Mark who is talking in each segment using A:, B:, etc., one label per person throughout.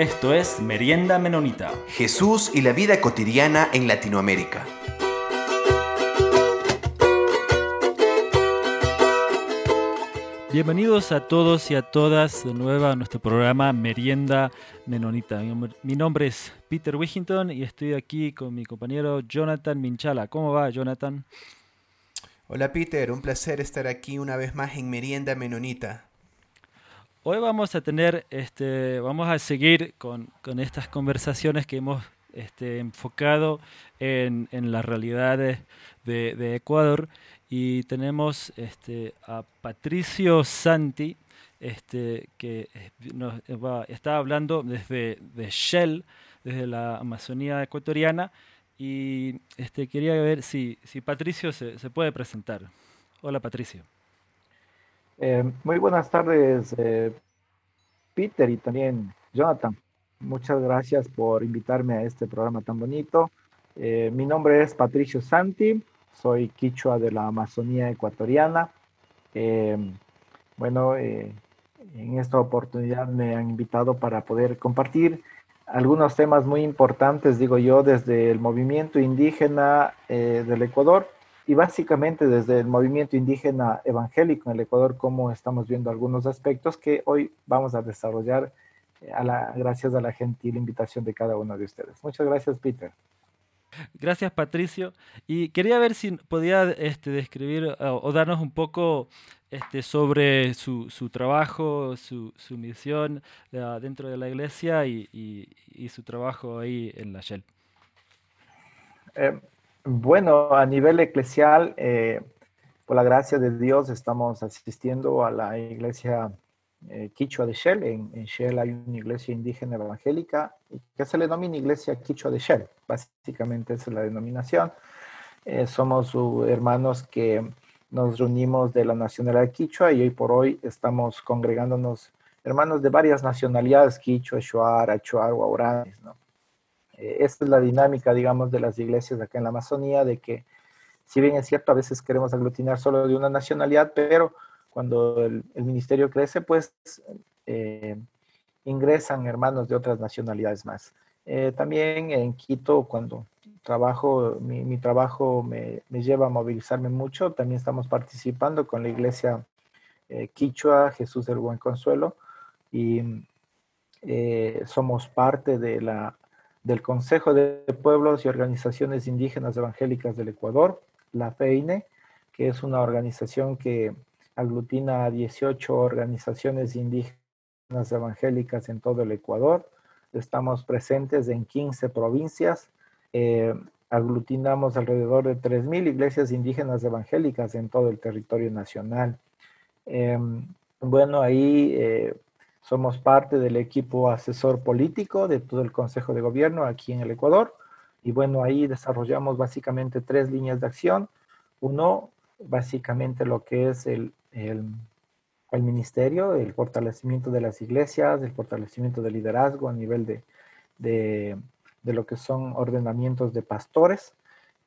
A: Esto es Merienda Menonita.
B: Jesús y la vida cotidiana en Latinoamérica.
C: Bienvenidos a todos y a todas de nuevo a nuestro programa Merienda Menonita. Mi nombre es Peter Wigington y estoy aquí con mi compañero Jonathan Minchala. ¿Cómo va, Jonathan?
D: Hola, Peter. Un placer estar aquí una vez más en Merienda Menonita.
C: Hoy vamos a tener, este, vamos a seguir con, estas conversaciones que hemos este, enfocado en, las realidades de, Ecuador y tenemos este, a Patricio Santi, este, que nos está hablando desde de Shell, desde la Amazonía ecuatoriana y este, quería ver si, si Patricio se, se puede presentar. Hola Patricio.
E: Eh, muy buenas tardes, eh, Peter y también Jonathan. Muchas gracias por invitarme a este programa tan bonito. Eh, mi nombre es Patricio Santi, soy quichua de la Amazonía ecuatoriana. bueno, en esta oportunidad me han invitado para poder compartir algunos temas muy importantes, digo yo, desde el movimiento indígena del Ecuador y básicamente desde el movimiento indígena evangélico en el Ecuador, como estamos viendo algunos aspectos que hoy vamos a desarrollar eh, a la, gracias a la gentil invitación de cada uno de ustedes. Muchas gracias, Peter.
C: Gracias, Patricio. Y quería ver si podía este, describir o, darnos un poco este, sobre su, trabajo, su, misión uh, dentro de la iglesia y, su trabajo ahí en la Shell.
E: Eh, bueno, a nivel eclesial, eh, por la gracia de Dios, estamos asistiendo a la iglesia eh, Quichua de Shell. En, Shell hay una iglesia indígena evangélica que se le denomina iglesia Quichua de Shell. Básicamente esa es la denominación. Eh, somos hermanos que nos reunimos de la nacionalidad Quichua y hoy por hoy estamos congregándonos hermanos de varias nacionalidades, Quichua, Shuar, Achuar, Guauranes, ¿no? Eh, es la dinámica, digamos, de las iglesias acá en la Amazonía, de que si bien es cierto, a veces queremos aglutinar solo de una nacionalidad, pero cuando el, ministerio crece, pues eh, ingresan hermanos de otras nacionalidades más. Eh, también en Quito, cuando trabajo, mi, trabajo me, lleva a movilizarme mucho, también estamos participando con la iglesia Quichua, Jesús del Buen Consuelo, y somos parte de la del Consejo de Pueblos y Organizaciones Indígenas Evangélicas del Ecuador, la FEINE, que es una organización que aglutina a 18 organizaciones indígenas evangélicas en todo el Ecuador. Estamos presentes en 15 provincias. Eh, aglutinamos alrededor de 3.000 iglesias indígenas evangélicas en todo el territorio nacional. Em, bueno, ahí eh, somos parte del equipo asesor político de todo el Consejo de Gobierno aquí en el Ecuador. Y bueno, ahí desarrollamos básicamente tres líneas de acción. Uno, básicamente lo que es el, el, ministerio, el fortalecimiento de las iglesias, el fortalecimiento del liderazgo a nivel de, de, de lo que son ordenamientos de pastores.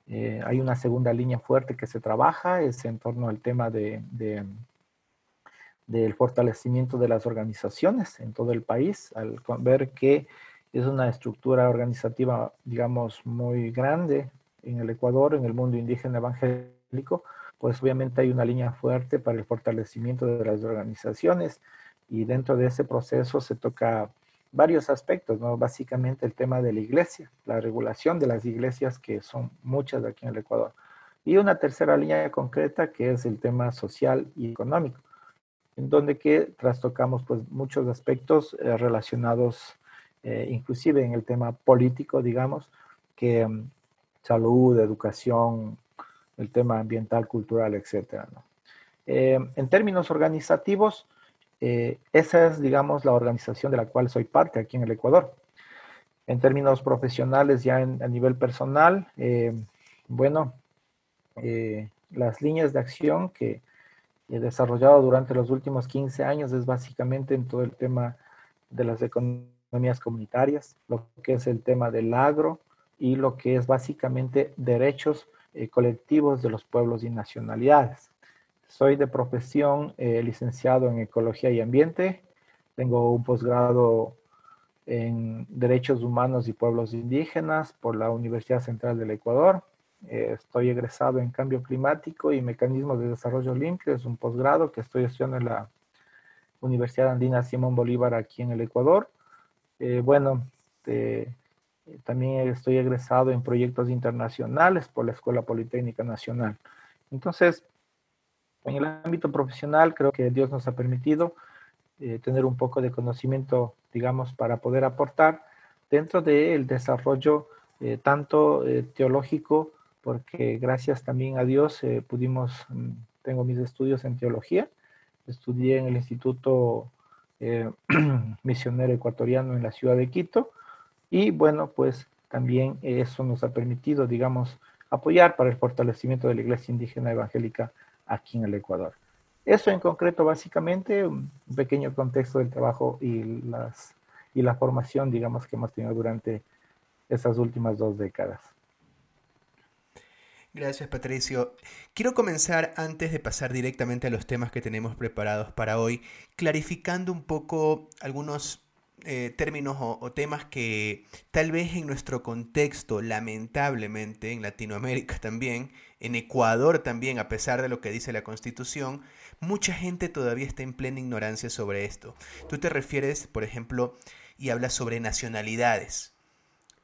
E: Eh, hay una segunda línea fuerte que se trabaja, es en torno al tema de, de del fortalecimiento de las organizaciones en todo el país, al ver que es una estructura organizativa, digamos, muy grande en el Ecuador, en el mundo indígena evangélico, pues obviamente hay una línea fuerte para el fortalecimiento de las organizaciones y dentro de ese proceso se toca varios aspectos, ¿no? Básicamente el tema de la iglesia, la regulación de las iglesias, que son muchas aquí en el Ecuador. Y una tercera línea concreta que es el tema social y económico en donde que trastocamos pues muchos aspectos eh, relacionados eh, inclusive en el tema político, digamos, que mm, salud, educación, el tema ambiental, cultural, etc. Eh, en términos organizativos, esa es, digamos, la organización de la cual soy parte aquí en el Ecuador. En términos profesionales, ya a nivel personal, bueno, las líneas de acción que he desarrollado durante los últimos 15 años es básicamente en todo el tema de las economías comunitarias, lo que es el tema del agro y lo que es básicamente derechos eh, colectivos de los pueblos y nacionalidades. Soy de profesión eh, licenciado en Ecología y Ambiente. Tengo un posgrado en Derechos Humanos y Pueblos Indígenas por la Universidad Central del Ecuador. Eh, estoy egresado en Cambio Climático y Mecanismos de Desarrollo Limpio. Es un posgrado que estoy estudiando en la Universidad Andina Simón Bolívar aquí en el Ecuador. Eh, bueno, también estoy egresado en proyectos internacionales por la Escuela Politécnica Nacional. Entonces, en el ámbito profesional creo que Dios nos ha permitido eh, tener un poco de conocimiento, digamos, para poder aportar dentro del desarrollo eh, tanto eh, teológico, porque gracias también a Dios pudimos, mm, tengo mis estudios en teología, estudié en el Instituto Misionero Ecuatoriano en la ciudad de Quito, y bueno, pues también eso nos ha permitido, digamos, apoyar para el fortalecimiento de la Iglesia Indígena Evangélica aquí en el Ecuador. Eso en concreto, básicamente, un pequeño contexto del trabajo y, las, y la formación, digamos, que hemos tenido durante estas últimas dos décadas.
D: Gracias, Patricio. Quiero comenzar, antes de pasar directamente a los temas que tenemos preparados para hoy, clarificando un poco algunos eh, términos o, temas que tal vez en nuestro contexto, lamentablemente, en Latinoamérica también, en Ecuador también, a pesar de lo que dice la Constitución, mucha gente todavía está en plena ignorancia sobre esto. Tú te refieres, por ejemplo, y hablas sobre nacionalidades.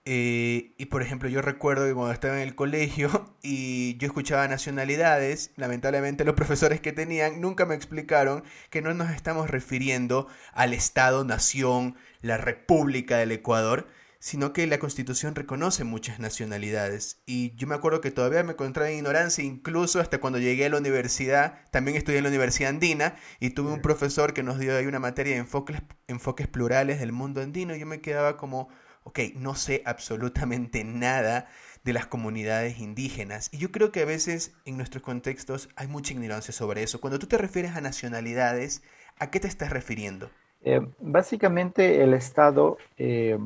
D: Eh, y por ejemplo, yo recuerdo que cuando estaba en el colegio y yo escuchaba nacionalidades, lamentablemente los profesores que tenían nunca me explicaron que no nos estamos refiriendo al Estado, nación, la República del Ecuador, sino que la Constitución reconoce muchas nacionalidades. Y yo me acuerdo que todavía me encontraba en ignorancia, incluso hasta cuando llegué a la universidad, también estudié en la Universidad Andina y tuve un profesor que nos dio ahí una materia de enfoques, enfoques plurales del mundo andino y yo me quedaba como, ok, no sé absolutamente nada de las comunidades indígenas. Y yo creo que a veces en nuestros contextos hay mucha ignorancia sobre eso. Cuando tú te refieres a nacionalidades, ¿a qué te estás refiriendo?
E: Eh, básicamente el Estado, eh,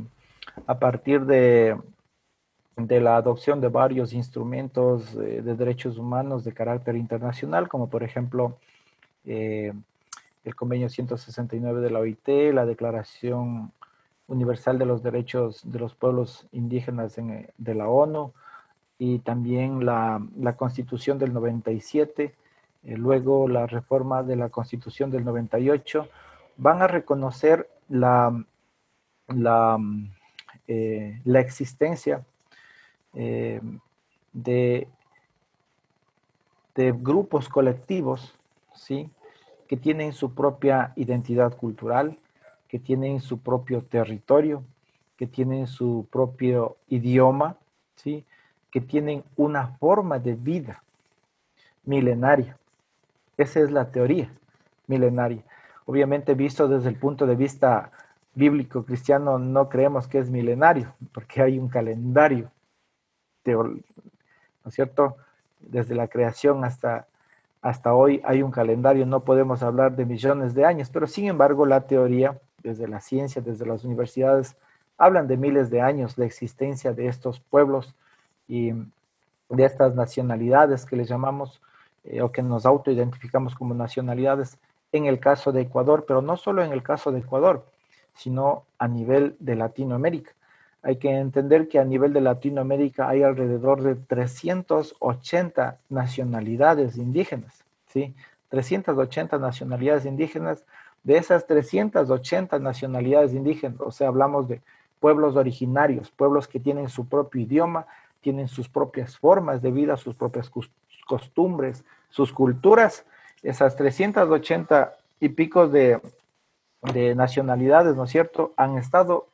E: a partir de, de, la adopción de varios instrumentos eh, de derechos humanos de carácter internacional, como por ejemplo el convenio 169 de la OIT, la Declaración Universal de los Derechos de los Pueblos Indígenas de la ONU y también la, la Constitución del 97, luego la reforma de la Constitución del 98, van a reconocer la, la, eh, la existencia eh, de, de, grupos colectivos, ¿sí? que tienen su propia identidad cultural, que tienen su propio territorio, que tienen su propio idioma, ¿sí? que tienen una forma de vida milenaria. Esa es la teoría milenaria obviamente visto desde el punto de vista bíblico cristiano, no creemos que es milenario, porque hay un calendario, ¿no es cierto? Desde la creación hasta, hasta hoy hay un calendario, no podemos hablar de millones de años, pero sin embargo la teoría, desde la ciencia, desde las universidades, hablan de miles de años la existencia de estos pueblos y de estas nacionalidades que les llamamos eh, o que nos autoidentificamos como nacionalidades en el caso de Ecuador, pero no solo en el caso de Ecuador, sino a nivel de Latinoamérica. Hay que entender que a nivel de Latinoamérica hay alrededor de 380 nacionalidades indígenas, ¿sí? 380 nacionalidades indígenas. De esas 380 nacionalidades indígenas, o sea, hablamos de pueblos originarios, pueblos que tienen su propio idioma, tienen sus propias formas de vida, sus propias costumbres, sus culturas, esas 380 y pico de, nacionalidades, ¿no es cierto?, han estado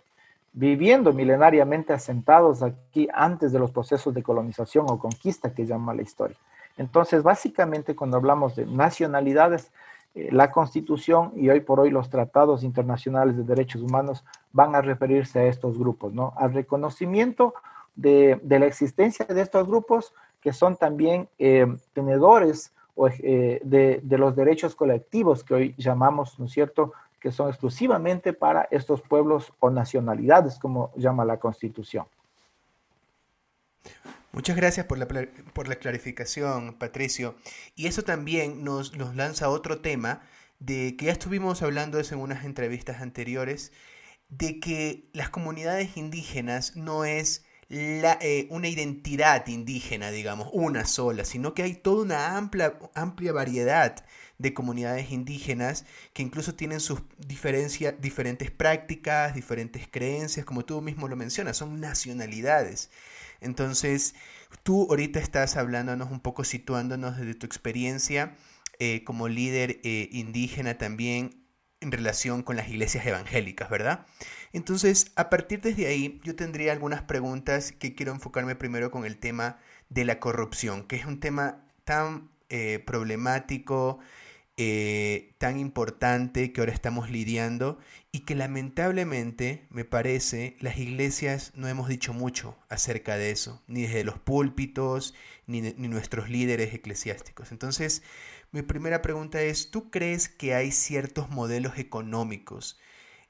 E: viviendo milenariamente asentados aquí antes de los procesos de colonización o conquista que llama la historia. Entonces, básicamente, cuando hablamos de nacionalidades, la Constitución y hoy por hoy los tratados internacionales de derechos humanos van a referirse a estos grupos, ¿no? Al reconocimiento de, la existencia de estos grupos que son también eh, tenedores eh, de, los derechos colectivos que hoy llamamos, ¿no es cierto?, que son exclusivamente para estos pueblos o nacionalidades, como llama la Constitución.
D: Muchas gracias por la, por la clarificación, Patricio. Y eso también nos, nos lanza otro tema de que ya estuvimos hablando de eso en unas entrevistas anteriores, de que las comunidades indígenas no es la, eh, una identidad indígena, digamos, una sola, sino que hay toda una amplia, amplia variedad de comunidades indígenas que incluso tienen sus diferentes prácticas, diferentes creencias, como tú mismo lo mencionas, son nacionalidades. Entonces, tú ahorita estás hablándonos un poco, situándonos desde tu experiencia eh, como líder eh, indígena también en relación con las iglesias evangélicas, ¿verdad? Entonces, a partir desde ahí, yo tendría algunas preguntas que quiero enfocarme primero con el tema de la corrupción, que es un tema tan eh, problemático, tan importante que ahora estamos lidiando y que lamentablemente, me parece, las iglesias no hemos dicho mucho acerca de eso, ni desde los púlpitos, ni, ni nuestros líderes eclesiásticos. Entonces, mi primera pregunta es, ¿tú crees que hay ciertos modelos económicos,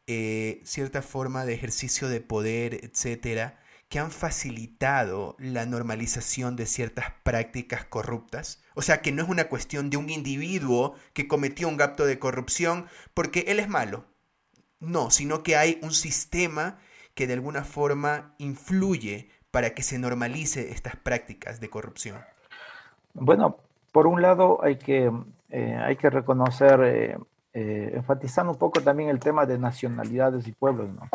D: eh, cierta forma de ejercicio de poder, etcétera, que han facilitado la normalización de ciertas prácticas corruptas? O sea, que no es una cuestión de un individuo que cometió un acto de corrupción porque él es malo. No, sino que hay un sistema que de alguna forma influye para que se normalice estas prácticas de corrupción.
E: Bueno, por un lado, hay que, eh, hay que reconocer, eh, eh, enfatizando un poco también el tema de nacionalidades y pueblos, ¿no?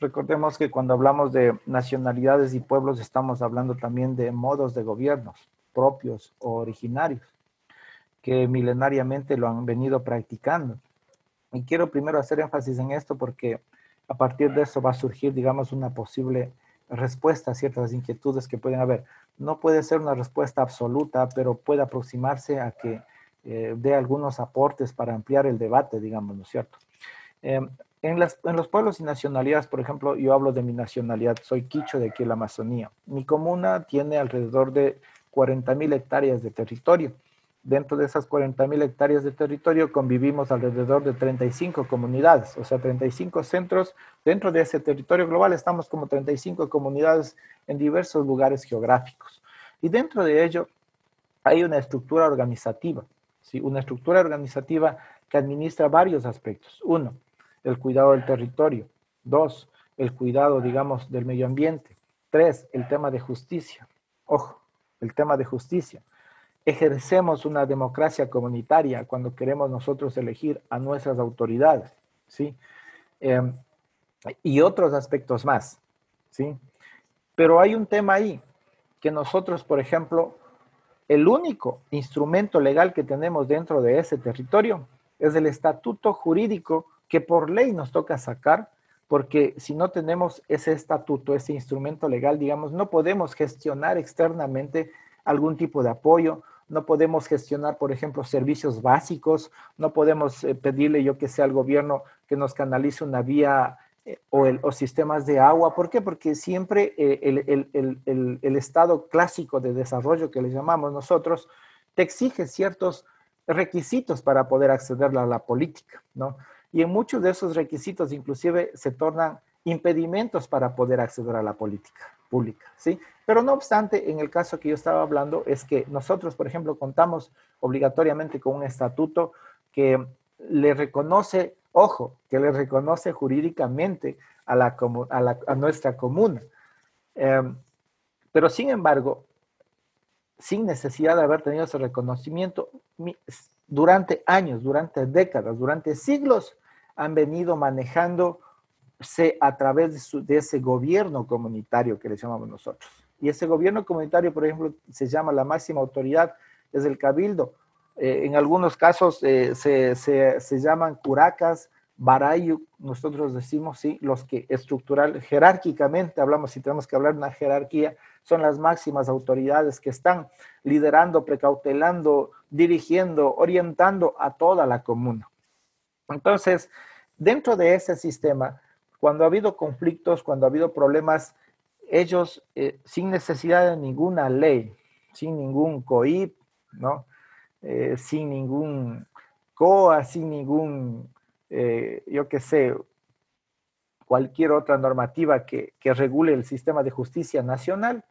E: Recordemos que cuando hablamos de nacionalidades y pueblos estamos hablando también de modos de gobiernos propios o originarios que milenariamente lo han venido practicando. Y quiero primero hacer énfasis en esto porque a partir de eso va a surgir, digamos, una posible respuesta a ciertas inquietudes que pueden haber no puede ser una respuesta absoluta, pero puede aproximarse a que eh, dé algunos aportes para ampliar el debate, digamos, ¿no es cierto? Em, en, los pueblos y nacionalidades, por ejemplo, yo hablo de mi nacionalidad, soy quicho de aquí en la Amazonía. Mi comuna tiene alrededor de 40 mil hectáreas de territorio. Dentro de esas 40 mil hectáreas de territorio convivimos alrededor de 35 comunidades, o sea, 35 centros. Dentro de ese territorio global estamos como 35 comunidades en diversos lugares geográficos. Y dentro de ello hay una estructura organizativa, ¿sí? una estructura organizativa que administra varios aspectos. Uno, el cuidado del territorio. Dos, el cuidado, digamos, del medio ambiente. Tres, el tema de justicia. Ojo, el tema de justicia ejercemos una democracia comunitaria cuando queremos nosotros elegir a nuestras autoridades, ¿sí? Em, y otros aspectos más, ¿sí? Pero hay un tema ahí, que nosotros, por ejemplo, el único instrumento legal que tenemos dentro de ese territorio es el estatuto jurídico que por ley nos toca sacar, porque si no tenemos ese estatuto, ese instrumento legal, digamos, no podemos gestionar externamente algún tipo de apoyo, no podemos gestionar, por ejemplo, servicios básicos, no podemos eh, pedirle, yo que sé, al gobierno que nos canalice una vía eh, o, el, sistemas de agua. ¿Por qué? Porque siempre eh, el, el, estado clásico de desarrollo que le llamamos nosotros te exige ciertos requisitos para poder acceder a la política, ¿no? Y en muchos de esos requisitos inclusive se tornan impedimentos para poder acceder a la política pública, ¿sí? Pero no obstante, en el caso que yo estaba hablando, es que nosotros, por ejemplo, contamos obligatoriamente con un estatuto que le reconoce, ojo, que le reconoce jurídicamente a, la, a, nuestra comuna. Em, pero sin embargo, sin necesidad de haber tenido ese reconocimiento, durante años, durante décadas, durante siglos, han venido manejándose a través de, ese gobierno comunitario que le llamamos nosotros. Y ese gobierno comunitario, por ejemplo, se llama la máxima autoridad, es el cabildo. Eh, en algunos casos eh, se, se, se, llaman curacas, barayu, nosotros decimos, sí, los que estructural, jerárquicamente hablamos, si tenemos que hablar de una jerarquía, son las máximas autoridades que están liderando, precautelando, dirigiendo, orientando a toda la comuna. Entonces, dentro de ese sistema, cuando ha habido conflictos, cuando ha habido problemas, ellos, eh, sin necesidad de ninguna ley, sin ningún COIP, ¿no? Eh, sin ningún COA, sin ningún, eh, yo qué sé, cualquier otra normativa que, regule el sistema de justicia nacional,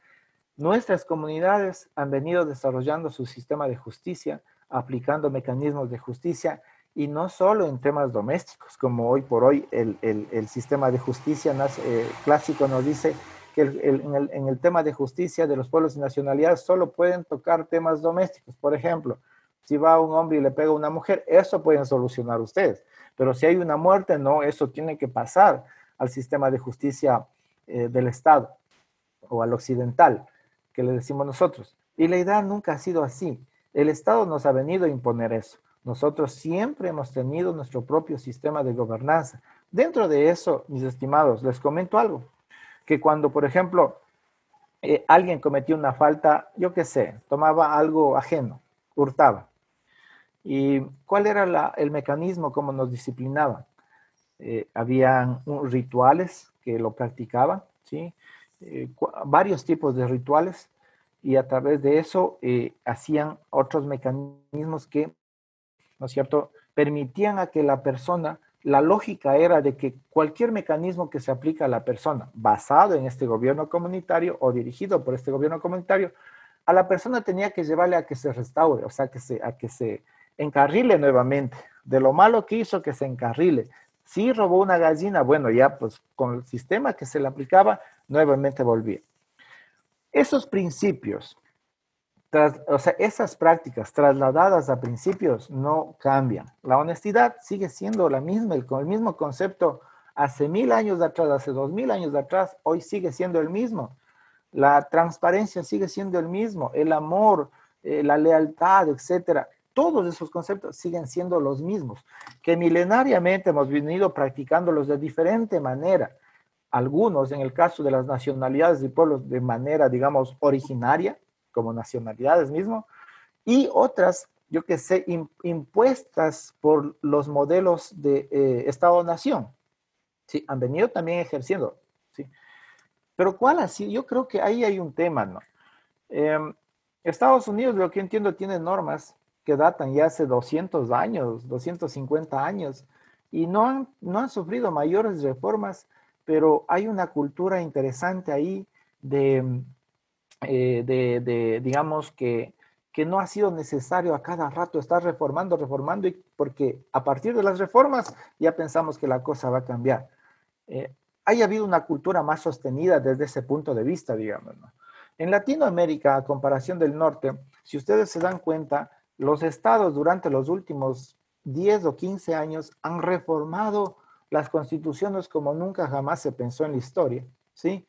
E: Nuestras comunidades han venido desarrollando su sistema de justicia, aplicando mecanismos de justicia y no solo en temas domésticos, como hoy por hoy el, sistema de justicia eh, clásico nos dice que en, el, tema de justicia de los pueblos y nacionalidades solo pueden tocar temas domésticos. Por ejemplo, si va un hombre y le pega a una mujer, eso pueden solucionar ustedes. Pero si hay una muerte, no, eso tiene que pasar al sistema de justicia eh, del Estado o al occidental, que le decimos nosotros. Y la idea nunca ha sido así. El Estado nos ha venido a imponer eso. Nosotros siempre hemos tenido nuestro propio sistema de gobernanza. Dentro de eso, mis estimados, les comento algo, que cuando, por ejemplo, eh, alguien cometió una falta, yo qué sé, tomaba algo ajeno, hurtaba. ¿Y cuál era el mecanismo como nos disciplinaban? Eh, habían rituales que lo practicaban, ¿sí? Eh, varios tipos de rituales y a través de eso hacían otros mecanismos que ¿no es cierto?, permitían a que la persona, la lógica era de que cualquier mecanismo que se aplica a la persona, basado en este gobierno comunitario o dirigido por este gobierno comunitario, a la persona tenía que llevarle a que se restaure, o sea, que se, a que se encarrile nuevamente. De lo malo que hizo, que se encarrile. Si robó una gallina, bueno, ya pues con el sistema que se le aplicaba, nuevamente volvía. Esos principios o sea, esas prácticas trasladadas a principios no cambian. La honestidad sigue siendo la misma, el, el mismo concepto hace mil años atrás, hace dos mil años atrás, hoy sigue siendo el mismo. La transparencia sigue siendo el mismo, el amor, eh, la lealtad, etcétera. Todos esos conceptos siguen siendo los mismos, que milenariamente hemos venido practicándolos de diferente manera. Algunos, en el caso de las nacionalidades y pueblos, de manera, digamos, originaria, como nacionalidades mismo, y otras, yo que sé, impuestas por los modelos de eh, Estado-Nación. Sí, han venido también ejerciendo. Sí. Pero ¿cuál así? Yo creo que ahí hay un tema, ¿no? Em, Estados Unidos, lo que entiendo, tiene normas que datan ya hace 200 años, 250 años, y no han, no han sufrido mayores reformas, pero hay una cultura interesante ahí de eh, de, digamos, que, que no ha sido necesario a cada rato estar reformando, reformando, y porque a partir de las reformas ya pensamos que la cosa va a cambiar. Eh, haya habido una cultura más sostenida desde ese punto de vista, digamos. En Latinoamérica, a comparación del norte, si ustedes se dan cuenta, los estados durante los últimos 10 o 15 años han reformado las constituciones como nunca jamás se pensó en la historia, ¿sí?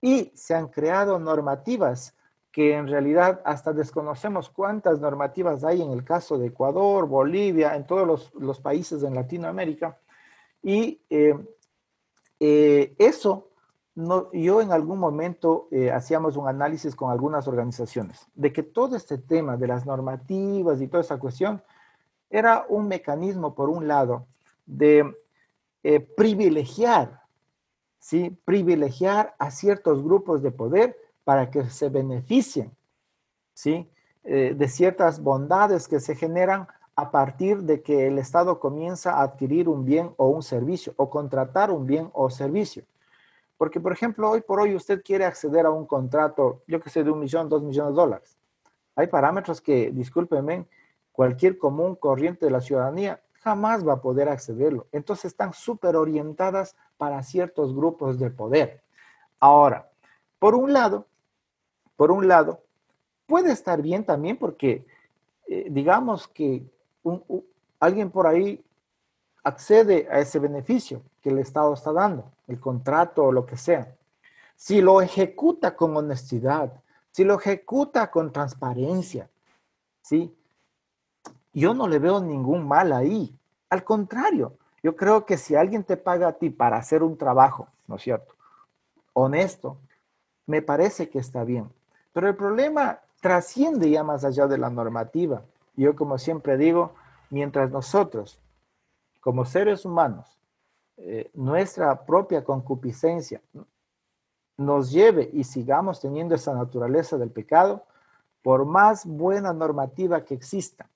E: y se han creado normativas que en realidad hasta desconocemos cuántas normativas hay en el caso de Ecuador, Bolivia, en todos los, países en Latinoamérica. Y eh, eh, eso, yo en algún momento eh, hacíamos un análisis con algunas organizaciones de que todo este tema de las normativas y toda esa cuestión era un mecanismo, por un lado, de privilegiar ¿sí? privilegiar a ciertos grupos de poder para que se beneficien ¿sí? Eh, de ciertas bondades que se generan a partir de que el Estado comienza a adquirir un bien o un servicio o contratar un bien o servicio. Porque, por ejemplo, hoy por hoy usted quiere acceder a un contrato, yo que sé, de un millón, dos millones de dólares. Hay parámetros que, discúlpenme, cualquier común corriente de la ciudadanía jamás va a poder accederlo. Entonces están súper orientadas para ciertos grupos de poder. Ahora, por un lado, por un lado, puede estar bien también porque eh, digamos que alguien por ahí accede a ese beneficio que el Estado está dando, el contrato o lo que sea. Si lo ejecuta con honestidad, si lo ejecuta con transparencia, ¿sí? Yo no le veo ningún mal ahí. Al contrario, yo creo que si alguien te paga a ti para hacer un trabajo, ¿no es cierto? Honesto, me parece que está bien. Pero el problema trasciende ya más allá de la normativa. Yo como siempre digo, mientras nosotros, como seres humanos, eh, nuestra propia concupiscencia nos lleve y sigamos teniendo esa naturaleza del pecado, por más buena normativa que exista,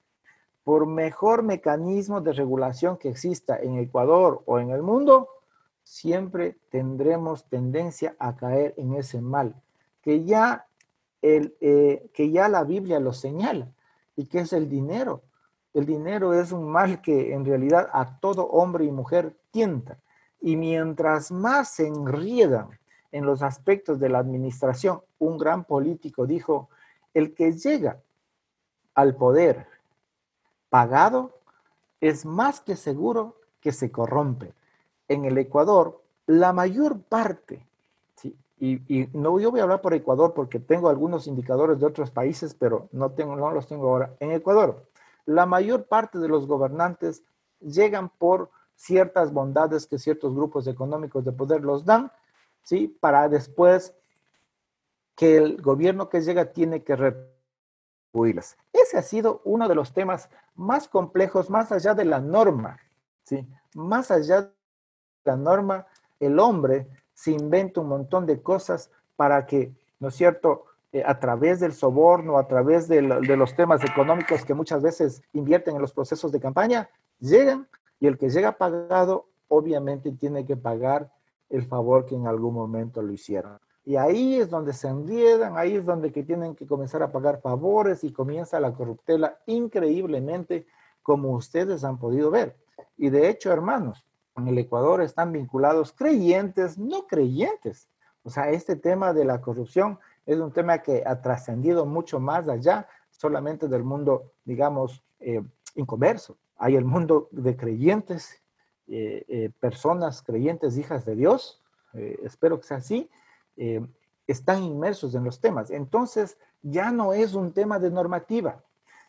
E: por mejor mecanismo de regulación que exista en Ecuador o en el mundo, siempre tendremos tendencia a caer en ese mal, que ya el, eh, que ya la Biblia lo señala, y que es el dinero. El dinero es un mal que en realidad a todo hombre y mujer tienta. Y mientras más se enriedan en los aspectos de la administración, un gran político dijo, el que llega al poder pagado es más que seguro que se corrompe. En el Ecuador, la mayor parte, ¿sí? y, no yo voy a hablar por Ecuador porque tengo algunos indicadores de otros países, pero no, tengo, no los tengo ahora. En Ecuador, la mayor parte de los gobernantes llegan por ciertas bondades que ciertos grupos económicos de poder los dan, ¿sí? Para después que el gobierno que llega tiene que Ese ha sido uno de los temas más complejos, más allá de la norma, ¿sí? Más allá de la norma, el hombre se inventa un montón de cosas para que, ¿no es cierto?, eh, a través del soborno, a través de, de, los temas económicos que muchas veces invierten en los procesos de campaña, llegan y el que llega pagado obviamente tiene que pagar el favor que en algún momento lo hicieron. Y ahí es donde se enriedan, ahí es donde que tienen que comenzar a pagar favores y comienza la corruptela increíblemente, como ustedes han podido ver. Y de hecho, hermanos, en el Ecuador están vinculados creyentes, no creyentes. O sea, este tema de la corrupción es un tema que ha trascendido mucho más allá solamente del mundo, digamos, eh, inconverso. Hay el mundo de creyentes, eh, eh, personas creyentes, hijas de Dios, espero que sea así, están inmersos en los temas. Entonces, ya no es un tema de normativa,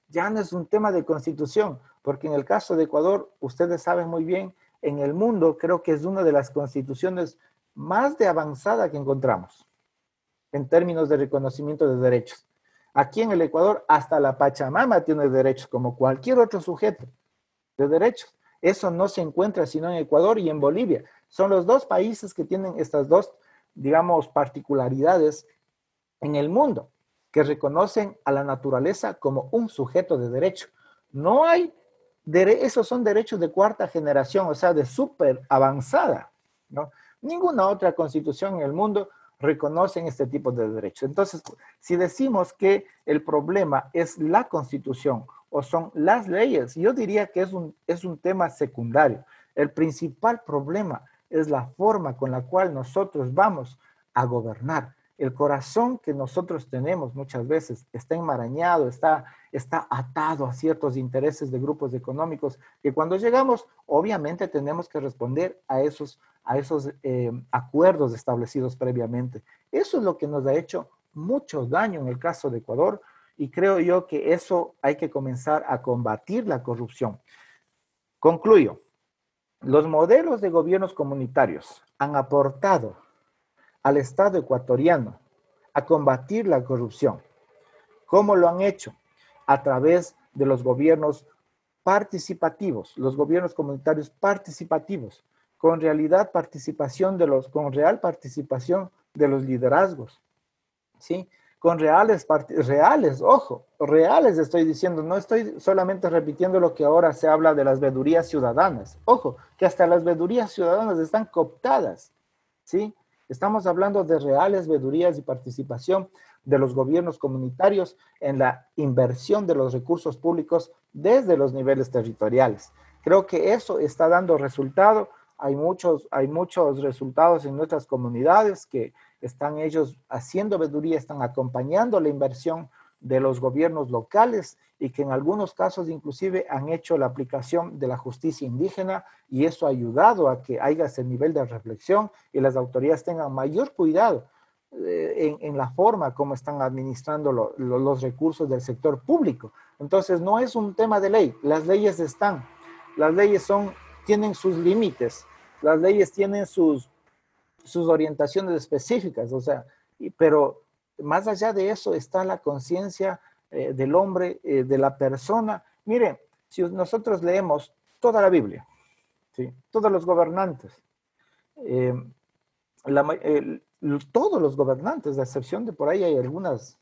E: ya no es un tema de constitución, porque en el caso de Ecuador, ustedes saben muy bien, en el mundo creo que es una de las constituciones más de avanzada que encontramos en términos de reconocimiento de derechos. Aquí en el Ecuador, hasta la Pachamama tiene derechos, como cualquier otro sujeto de derechos. Eso no se encuentra sino en Ecuador y en Bolivia. Son los dos países que tienen estas dos, digamos, particularidades en el mundo, que reconocen a la naturaleza como un sujeto de derecho. No hay, esos son derechos de cuarta generación, o sea, de súper avanzada, ¿no? Ninguna otra constitución en el mundo reconocen este tipo de derechos. Entonces, si decimos que el problema es la constitución o son las leyes, yo diría que es un, es un tema secundario. El principal problema es la forma con la cual nosotros vamos a gobernar. El corazón que nosotros tenemos muchas veces está enmarañado, está, está atado a ciertos intereses de grupos económicos que cuando llegamos, obviamente tenemos que responder a esos a esos eh, acuerdos establecidos previamente. Eso es lo que nos ha hecho mucho daño en el caso de Ecuador y creo yo que eso hay que comenzar a combatir la corrupción. Concluyo. Los modelos de gobiernos comunitarios han aportado al Estado ecuatoriano a combatir la corrupción. ¿Cómo lo han hecho? A través de los gobiernos participativos, los gobiernos comunitarios participativos, con realidad participación de los, con real participación de los liderazgos, ¿sí? Con reales, reales, ojo, reales estoy diciendo, no estoy solamente repitiendo lo que ahora se habla de las vedurías ciudadanas, ojo, que hasta las vedurías ciudadanas están cooptadas, ¿sí? Estamos hablando de reales vedurías y participación de los gobiernos comunitarios en la inversión de los recursos públicos desde los niveles territoriales. Creo que eso está dando resultado hay muchos, hay muchos resultados en nuestras comunidades que están ellos haciendo veeduría, están acompañando la inversión de los gobiernos locales y que en algunos casos inclusive han hecho la aplicación de la justicia indígena y eso ha ayudado a que haya ese nivel de reflexión y las autoridades tengan mayor cuidado eh, en, la forma como están administrando los recursos del sector público. Entonces no es un tema de ley, las leyes están, las leyes son, tienen sus límites las leyes tienen sus, sus orientaciones específicas, o sea, pero más allá de eso está la conciencia eh, del hombre, eh, de la persona. Miren, si nosotros leemos toda la Biblia, ¿sí? todos los gobernantes, eh, todos los gobernantes, a excepción de por ahí hay algunos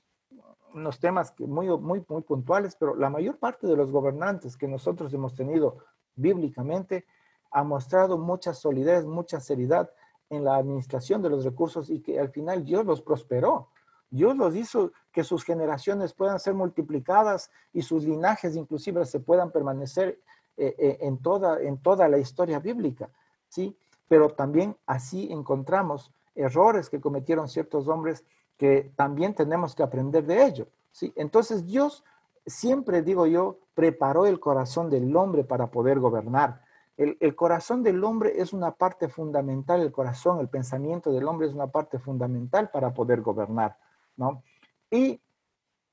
E: unos temas que muy, muy, muy puntuales, pero la mayor parte de los gobernantes que nosotros hemos tenido bíblicamente ha mostrado mucha solidez, mucha seriedad en la administración de los recursos y que al final Dios los prosperó. Dios los hizo que sus generaciones puedan ser multiplicadas y sus linajes inclusive se puedan permanecer eh, eh, en, toda, en toda la historia bíblica, ¿sí? Pero también así encontramos errores que cometieron ciertos hombres que también tenemos que aprender de ello, ¿sí? Entonces Dios siempre, digo yo, preparó el corazón del hombre para poder gobernar. El, corazón del hombre es una parte fundamental, el corazón, el pensamiento del hombre es una parte fundamental para poder gobernar. ¿no? Y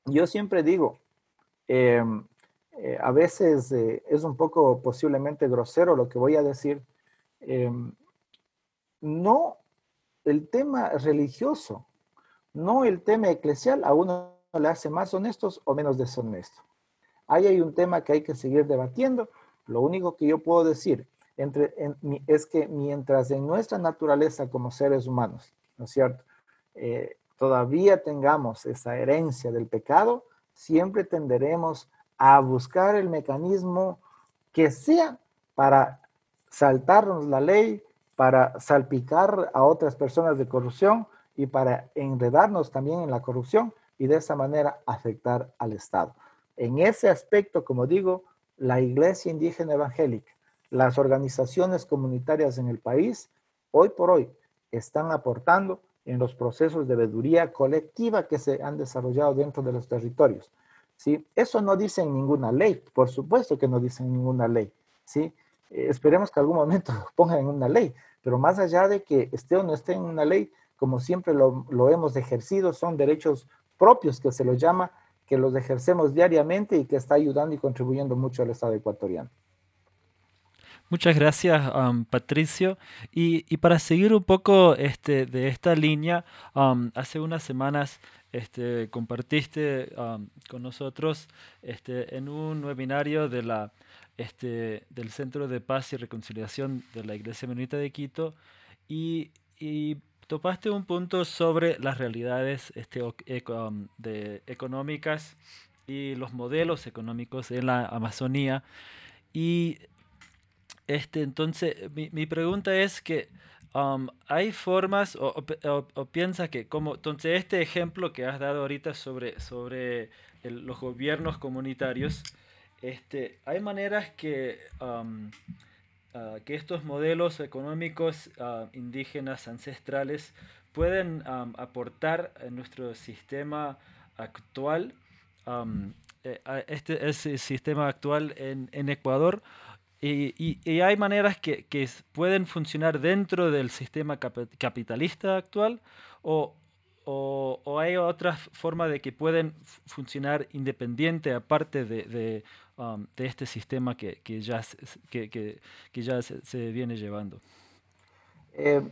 E: yo siempre digo, em, eh, a veces eh, es un poco posiblemente grosero lo que voy a decir, em, no el tema religioso, no el tema eclesial a uno le hace más honestos o menos deshonesto. Ahí hay un tema que hay que seguir debatiendo. Lo único que yo puedo decir entre, es que mientras en nuestra naturaleza como seres humanos, ¿no es cierto? Eh, todavía tengamos esa herencia del pecado, siempre tenderemos a buscar el mecanismo que sea para saltarnos la ley, para salpicar a otras personas de corrupción y para enredarnos también en la corrupción y de esa manera afectar al Estado. En ese aspecto, como digo, la Iglesia Indígena Evangélica, las organizaciones comunitarias en el país, hoy por hoy, están aportando en los procesos de veeduría colectiva que se han desarrollado dentro de los territorios. ¿sí? Eso no dice en ninguna ley, por supuesto que no dice en ninguna ley. ¿sí? Eh, esperemos que algún momento pongan en una ley, pero más allá de que esté o no esté en una ley, como siempre lo, lo hemos ejercido, son derechos propios que se los llama, que los ejercemos diariamente y que está ayudando y contribuyendo mucho al Estado ecuatoriano.
C: Muchas gracias, um, Patricio. Y, para seguir un poco este, de esta línea, um, hace unas semanas este, compartiste um, con nosotros este, en un webinario de la, este, del Centro de Paz y Reconciliación de la Iglesia Menonita de Quito y, topaste un punto sobre las realidades este, de, económicas y los modelos económicos en la Amazonía. Y este, entonces, mi, mi pregunta es que um, hay formas o, o, piensa que como, entonces este ejemplo que has dado ahorita sobre, sobre los gobiernos comunitarios, este, hay maneras que, um, uh, que estos modelos económicos uh, indígenas ancestrales pueden um, aportar en nuestro sistema actual, eh, este, ese sistema actual en, en Ecuador, y, y, hay maneras que, que, pueden funcionar dentro del sistema capitalista actual o, o, o, hay otras formas de que pueden funcionar independiente aparte de, de, um, de este sistema que, que ya, que, que, ya se, viene llevando.
E: Eh,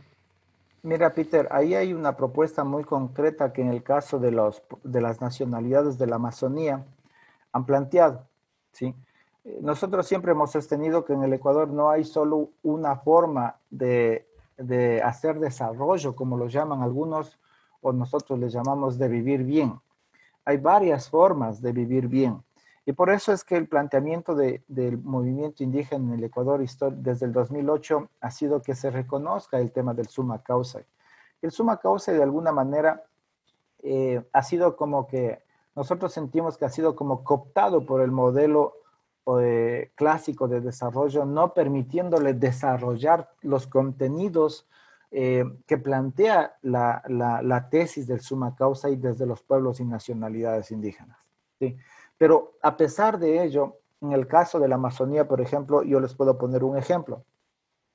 E: mira, Peter, ahí hay una propuesta muy concreta que en el caso de, los, de las nacionalidades de la Amazonía han planteado. ¿sí? nosotros siempre hemos sostenido que en el Ecuador no hay solo una forma de, hacer desarrollo, como lo llaman algunos, o nosotros les llamamos de vivir bien. Hay varias formas de vivir bien. Y por eso es que el planteamiento del movimiento indígena en el Ecuador desde el 2008 ha sido que se reconozca el tema del suma causa. El suma causa de alguna manera eh, ha sido como que nosotros sentimos que ha sido como cooptado por el modelo eh, clásico de desarrollo, no permitiéndole desarrollar los contenidos eh, que plantea la, la, tesis del suma causa y desde los pueblos y nacionalidades indígenas. ¿sí? Pero a pesar de ello, en el caso de la Amazonía, por ejemplo, yo les puedo poner un ejemplo.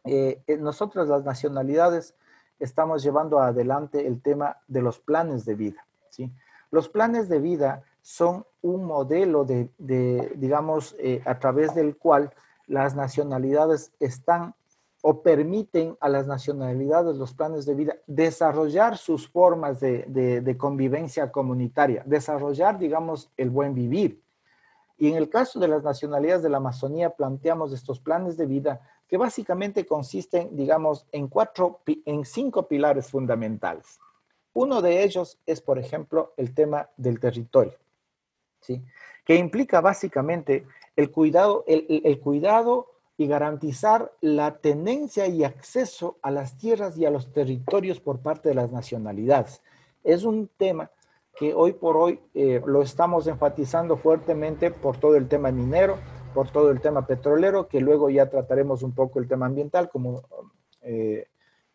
E: Eh, nosotros las nacionalidades estamos llevando adelante el tema de los planes de vida. ¿sí? Los planes de vida son un modelo de, digamos, eh, a través del cual las nacionalidades están o permiten a las nacionalidades, los planes de vida, desarrollar sus formas de, de, convivencia comunitaria, desarrollar, digamos, el buen vivir. Y en el caso de las nacionalidades de la Amazonía, planteamos estos planes de vida que básicamente consisten, digamos, en cuatro, en cinco pilares fundamentales. Uno de ellos es, por ejemplo, el tema del territorio. ¿sí? que implica básicamente el cuidado, el, cuidado y garantizar la tenencia y acceso a las tierras y a los territorios por parte de las nacionalidades. Es un tema que hoy por hoy eh, lo estamos enfatizando fuertemente por todo el tema minero, por todo el tema petrolero, que luego ya trataremos un poco el tema ambiental como eh,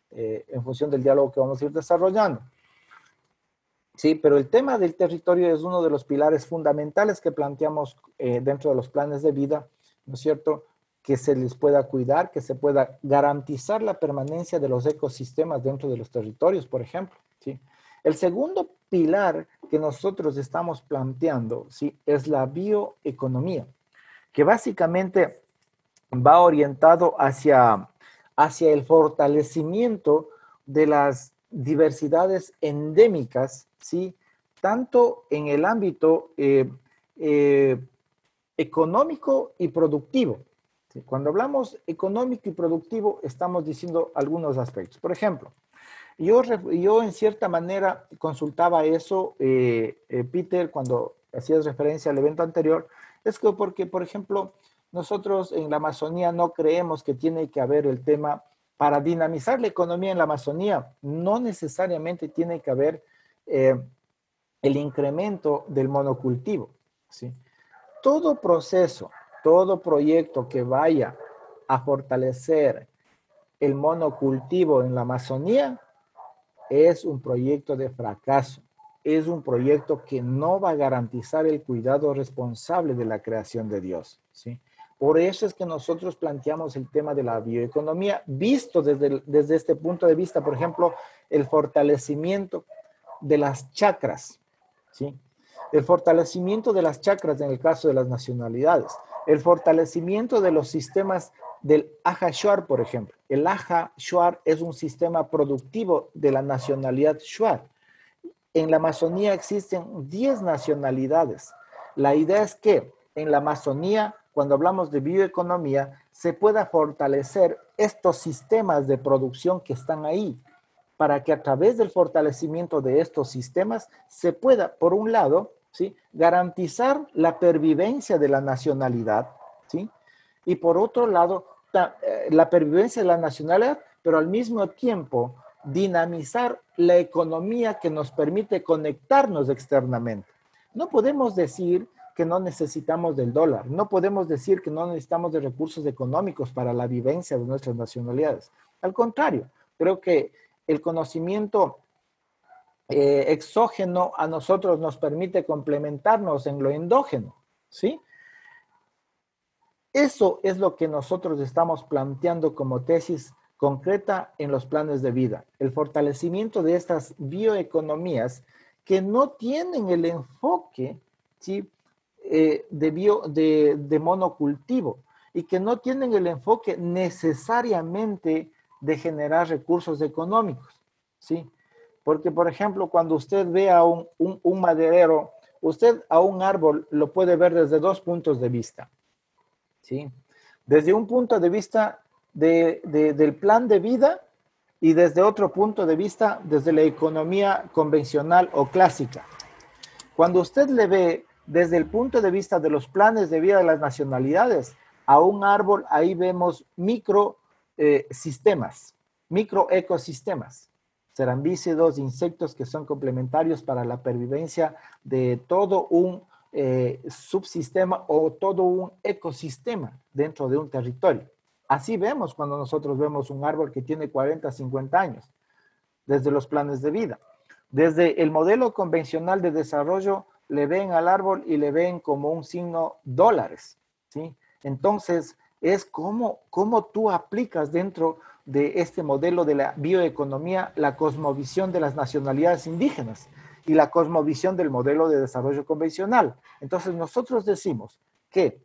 E: eh, en función del diálogo que vamos a ir desarrollando. Sí, pero el tema del territorio es uno de los pilares fundamentales que planteamos dentro de los planes de vida, ¿no es cierto? Que se les pueda cuidar, que se pueda garantizar la permanencia de los ecosistemas dentro de los territorios, por ejemplo, ¿sí? El segundo pilar que nosotros estamos planteando ¿sí? es la bioeconomía, que básicamente va orientado hacia, hacia el fortalecimiento de las diversidades endémicas, ¿sí? tanto en el ámbito eh, eh, económico y productivo. Cuando hablamos económico y productivo, estamos diciendo algunos aspectos. Por ejemplo, yo, en cierta manera consultaba eso, eh, eh, Peter, cuando hacías referencia al evento anterior, es que porque, por ejemplo, nosotros en la Amazonía no creemos que tiene que haber el tema para dinamizar la economía en la Amazonía, no necesariamente tiene que haber eh, el incremento del monocultivo. Todo proceso, todo proyecto que vaya a fortalecer el monocultivo en la Amazonía es un proyecto de fracaso. Es un proyecto que no va a garantizar el cuidado responsable de la creación de Dios. ¿sí? Por eso es que nosotros planteamos el tema de la bioeconomía, visto desde, desde este punto de vista, por ejemplo, el fortalecimiento de las chacras, ¿sí? El fortalecimiento de las chacras en el caso de las nacionalidades, el fortalecimiento de los sistemas del Aja Shuar, por ejemplo. El Aja Shuar es un sistema productivo de la nacionalidad Shuar. En la Amazonía existen 10 nacionalidades. La idea es que en la Amazonía, cuando hablamos de bioeconomía, se pueda fortalecer estos sistemas de producción que están ahí, para que a través del fortalecimiento de estos sistemas se pueda, por un lado, ¿sí? garantizar la pervivencia de la nacionalidad, ¿sí? y por otro lado, eh, la pervivencia de la nacionalidad, pero al mismo tiempo dinamizar la economía que nos permite conectarnos externamente. No podemos decir que no necesitamos del dólar, no podemos decir que no necesitamos de recursos económicos para la vivencia de nuestras nacionalidades. Al contrario, creo que el conocimiento eh, exógeno a nosotros nos permite complementarnos en lo endógeno, ¿sí? Eso es lo que nosotros estamos planteando como tesis concreta en los planes de vida, el fortalecimiento de estas bioeconomías que no tienen el enfoque. Eh, de, bio, de monocultivo y que no tienen el enfoque necesariamente de generar recursos económicos. ¿sí? Porque, por ejemplo, cuando usted ve a un, maderero, usted a un árbol lo puede ver desde dos puntos de vista. ¿sí? Desde un punto de vista de, del plan de vida y desde otro punto de vista desde la economía convencional o clásica. Cuando usted le ve desde el punto de vista de los planes de vida de las nacionalidades a un árbol, ahí vemos micro eh, sistemas, micro ecosistemas, cerambícidos, insectos que son complementarios para la pervivencia de todo un eh, subsistema o todo un ecosistema dentro de un territorio. Así vemos cuando nosotros vemos un árbol que tiene 40, 50 años, desde los planes de vida. Desde el modelo convencional de desarrollo, le ven al árbol y le ven como un signo dólares, ¿sí? Entonces, es como, como tú aplicas dentro de este modelo de la bioeconomía la cosmovisión de las nacionalidades indígenas y la cosmovisión del modelo de desarrollo convencional. Entonces nosotros decimos que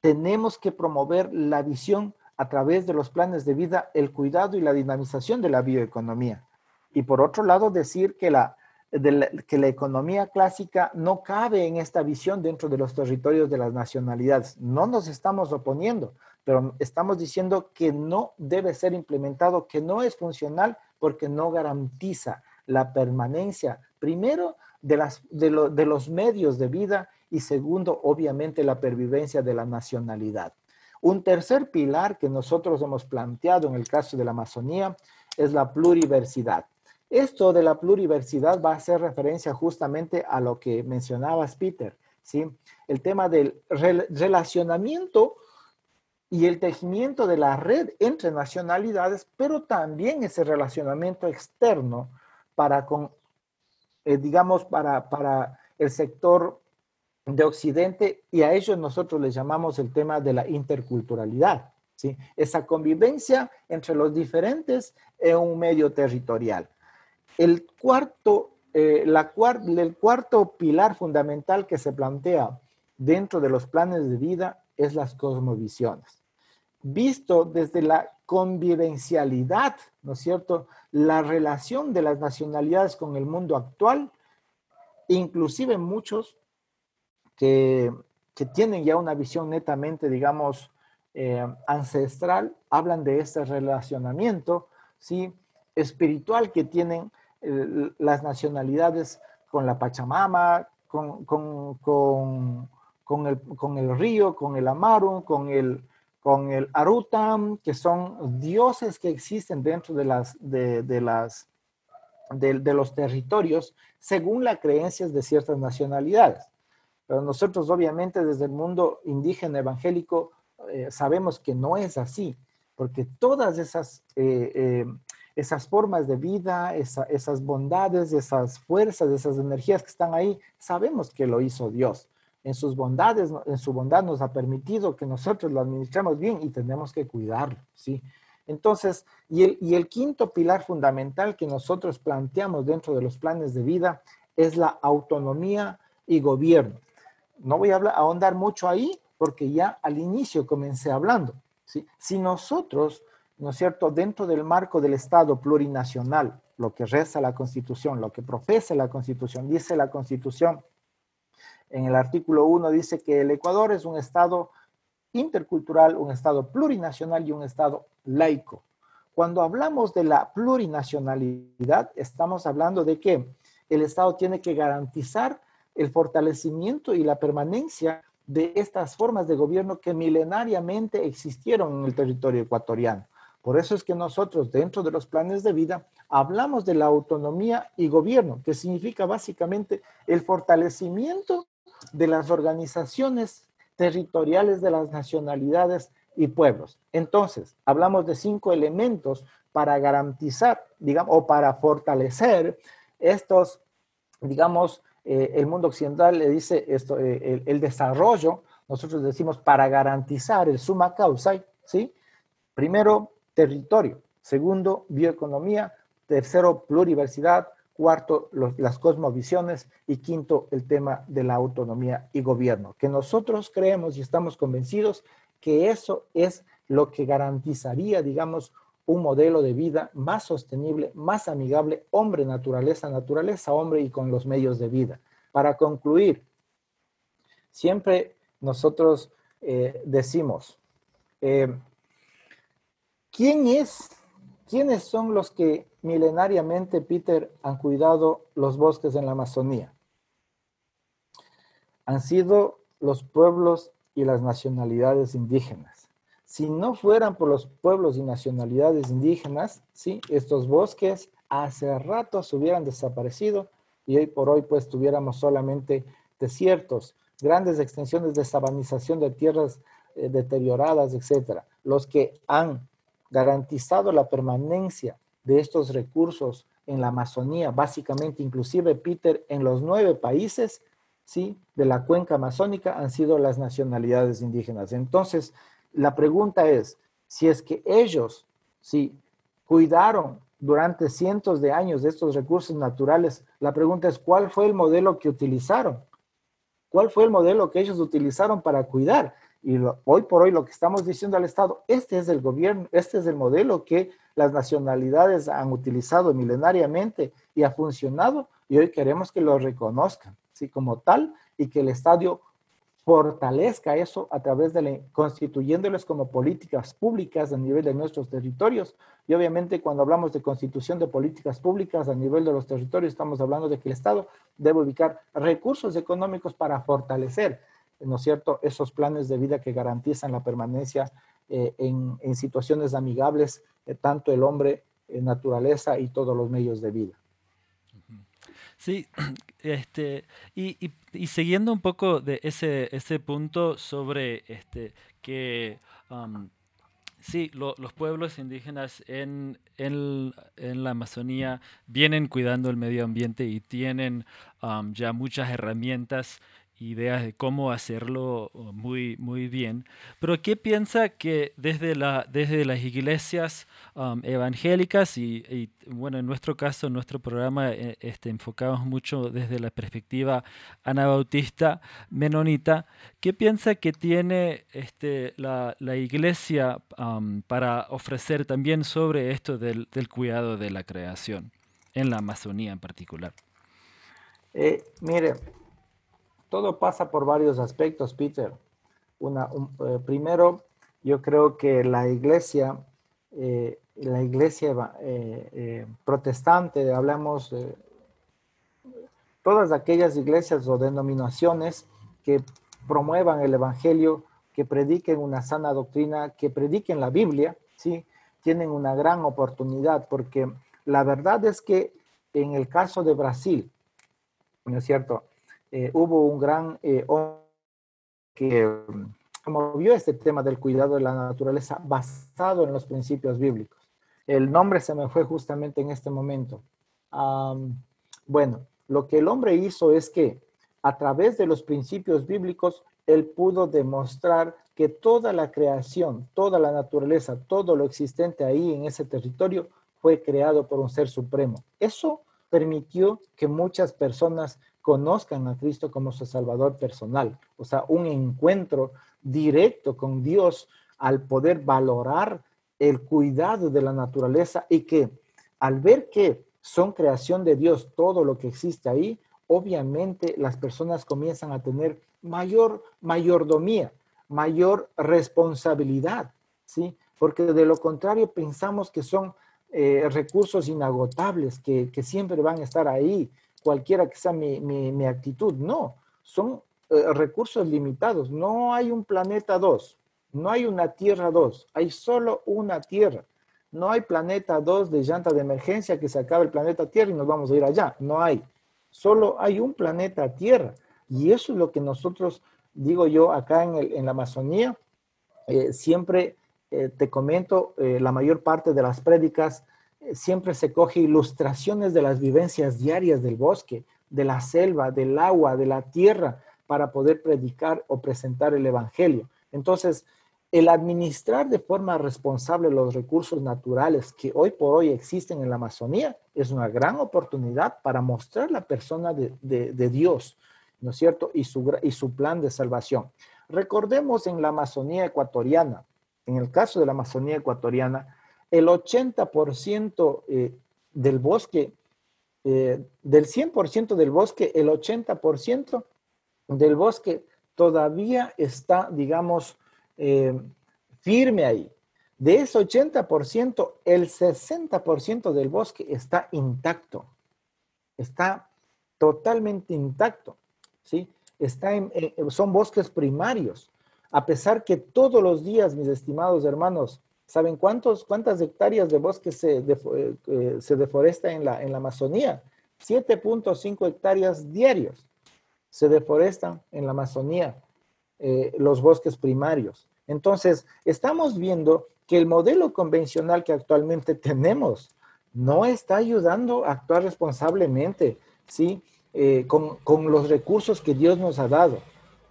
E: tenemos que promover la visión a través de los planes de vida, el cuidado y la dinamización de la bioeconomía. Y por otro lado, decir que la, que la economía clásica no cabe en esta visión dentro de los territorios de las nacionalidades. No nos estamos oponiendo, pero estamos diciendo que no debe ser implementado, que no es funcional porque no garantiza la permanencia, primero, de, las, de, los medios de vida y segundo, obviamente, la pervivencia de la nacionalidad. Un tercer pilar que nosotros hemos planteado en el caso de la Amazonía es la pluriversidad. Esto de la pluriversidad va a hacer referencia justamente a lo que mencionabas, Peter, ¿sí? El tema del relacionamiento y el tejimiento de la red entre nacionalidades, pero también ese relacionamiento externo para con, eh, digamos, para, para el sector de Occidente y a ellos nosotros les llamamos el tema de la interculturalidad, ¿sí? Esa convivencia entre los diferentes en un medio territorial. El cuarto, eh, la el cuarto pilar fundamental que se plantea dentro de los planes de vida es las cosmovisiones. Visto desde la convivencialidad, ¿no es cierto? La relación de las nacionalidades con el mundo actual, inclusive muchos que, tienen ya una visión netamente, digamos, eh, ancestral, hablan de este relacionamiento, ¿sí? Espiritual que tienen las nacionalidades con la Pachamama, con, con, con, el, con el río, con el Amaru, con el, con el Arutam, que son dioses que existen dentro de, las, de, de las, de, los territorios según las creencias de ciertas nacionalidades. Pero nosotros obviamente desde el mundo indígena evangélico eh, sabemos que no es así, porque todas esas eh, eh, esas formas de vida, esas bondades, esas fuerzas, esas energías que están ahí, sabemos que lo hizo Dios. En sus bondades, en su bondad nos ha permitido que nosotros lo administremos bien y tenemos que cuidarlo, ¿sí? Entonces, y el, y el quinto pilar fundamental que nosotros planteamos dentro de los planes de vida es la autonomía y gobierno. No voy a ahondar mucho ahí porque ya al inicio comencé hablando. ¿sí? Si nosotros ¿no es cierto?, dentro del marco del Estado plurinacional, lo que reza la Constitución, lo que profesa la Constitución, dice la Constitución, en el artículo 1 dice que el Ecuador es un Estado intercultural, un Estado plurinacional y un Estado laico. Cuando hablamos de la plurinacionalidad, estamos hablando de que el Estado tiene que garantizar el fortalecimiento y la permanencia de estas formas de gobierno que milenariamente existieron en el territorio ecuatoriano. Por eso es que nosotros dentro de los planes de vida hablamos de la autonomía y gobierno, que significa básicamente el fortalecimiento de las organizaciones territoriales de las nacionalidades y pueblos. Entonces, hablamos de cinco elementos para garantizar, digamos, o para fortalecer estos, digamos, eh, el mundo occidental le dice esto, eh, el, el, desarrollo, nosotros decimos para garantizar el suma causa, ¿sí? Primero, territorio. Segundo, bioeconomía. Tercero, pluriversidad. Cuarto, las cosmovisiones. Y quinto, el tema de la autonomía y gobierno. Que nosotros creemos y estamos convencidos que eso es lo que garantizaría, digamos, un modelo de vida más sostenible, más amigable, hombre, naturaleza, naturaleza, hombre y con los medios de vida. Para concluir, siempre nosotros eh, decimos, eh, ¿Quién es, quiénes son los que milenariamente, Peter, han cuidado los bosques en la Amazonía? Han sido los pueblos y las nacionalidades indígenas. Si no fueran por los pueblos y nacionalidades indígenas, ¿sí? estos bosques hace rato se hubieran desaparecido y hoy por hoy pues tuviéramos solamente desiertos, grandes extensiones de sabanización de tierras eh, deterioradas, etcétera. Los que han garantizado la permanencia de estos recursos en la Amazonía, básicamente inclusive Peter, en los nueve países ¿sí? de la cuenca amazónica han sido las nacionalidades indígenas. Entonces, la pregunta es, si es que ellos ¿sí? cuidaron durante cientos de años de estos recursos naturales, la pregunta es, ¿cuál fue el modelo que utilizaron? ¿Cuál fue el modelo que ellos utilizaron para cuidar? Y hoy por hoy lo que estamos diciendo al Estado, este es el gobierno, este es el modelo que las nacionalidades han utilizado milenariamente y ha funcionado y hoy queremos que lo reconozcan, ¿sí? Como tal y que el Estado fortalezca eso a través de constituyéndoles como políticas públicas a nivel de nuestros territorios. Y obviamente cuando hablamos de constitución de políticas públicas a nivel de los territorios, estamos hablando de que el Estado debe ubicar recursos económicos para fortalecer ¿no es cierto?, esos planes de vida que garantizan la permanencia eh, en, situaciones amigables, de tanto el hombre, eh, naturaleza y todos los medios de vida.
C: Sí, este, y, y, siguiendo un poco de ese, ese punto sobre este, que sí, los pueblos indígenas en, en, en, la Amazonía vienen cuidando el medio ambiente y tienen ya muchas herramientas ideas de cómo hacerlo muy, muy bien. Pero ¿qué piensa que desde, la, desde las iglesias um, evangélicas y, bueno, en nuestro caso, en nuestro programa, eh, este, enfocamos mucho desde la perspectiva anabautista menonita, ¿qué piensa que tiene este, la, la iglesia um, para ofrecer también sobre esto del, del, cuidado de la creación, en la Amazonía en particular?
E: Eh, mire, todo pasa por varios aspectos, Peter. Una, eh, primero, yo creo que la iglesia, eh, la iglesia eh, protestante, hablamos de todas aquellas iglesias o denominaciones que promuevan el evangelio, que prediquen una sana doctrina, que prediquen la Biblia, ¿sí? tienen una gran oportunidad porque la verdad es que en el caso de Brasil, ¿no es cierto? Eh, hubo un gran eh, que mm, movió este tema del cuidado de la naturaleza basado en los principios bíblicos. El nombre se me fue justamente en este momento. bueno, lo que el hombre hizo es que a través de los principios bíblicos, él pudo demostrar que toda la creación, toda la naturaleza, todo lo existente ahí en ese territorio fue creado por un ser supremo. Eso permitió que muchas personas conozcan a Cristo como su Salvador personal, o sea, un encuentro directo con Dios al poder valorar el cuidado de la naturaleza y que al ver que son creación de Dios todo lo que existe ahí, obviamente las personas comienzan a tener mayor mayordomía, mayor responsabilidad, ¿sí? Porque de lo contrario pensamos que son eh, recursos inagotables, que, que siempre van a estar ahí, cualquiera que sea mi, actitud. No, son eh, recursos limitados. No hay un planeta 2, no hay una Tierra 2, hay solo una Tierra. No hay planeta 2 de llanta de emergencia que se acabe el planeta Tierra y nos vamos a ir allá. No hay. Solo hay un planeta Tierra. Y eso es lo que nosotros, digo yo, acá en, la Amazonía, eh, siempre eh, te comento, la mayor parte de las prédicas siempre se coge ilustraciones de las vivencias diarias del bosque, de la selva, del agua, de la tierra, para poder predicar o presentar el Evangelio. Entonces, el administrar de forma responsable los recursos naturales que hoy por hoy existen en la Amazonía es una gran oportunidad para mostrar la persona de, Dios, ¿no es cierto? Y su, y su plan de salvación. Recordemos en la Amazonía ecuatoriana, en el caso de la Amazonía ecuatoriana, el 80% eh, del bosque, eh, del 100% del bosque, el 80% del bosque todavía está, digamos, eh, firme ahí. De ese 80%, el 60% del bosque está intacto, está totalmente intacto, ¿sí? Está son bosques primarios, a pesar que todos los días, mis estimados hermanos, ¿Saben cuántos, cuántas hectáreas de bosque se, eh, eh, se deforesta en la, en la Amazonía? 7.5 hectáreas diarios se deforestan en la Amazonía, eh, los bosques primarios. Entonces, estamos viendo que el modelo convencional que actualmente tenemos no está ayudando a actuar responsablemente, ¿sí? con, con los recursos que Dios nos ha dado.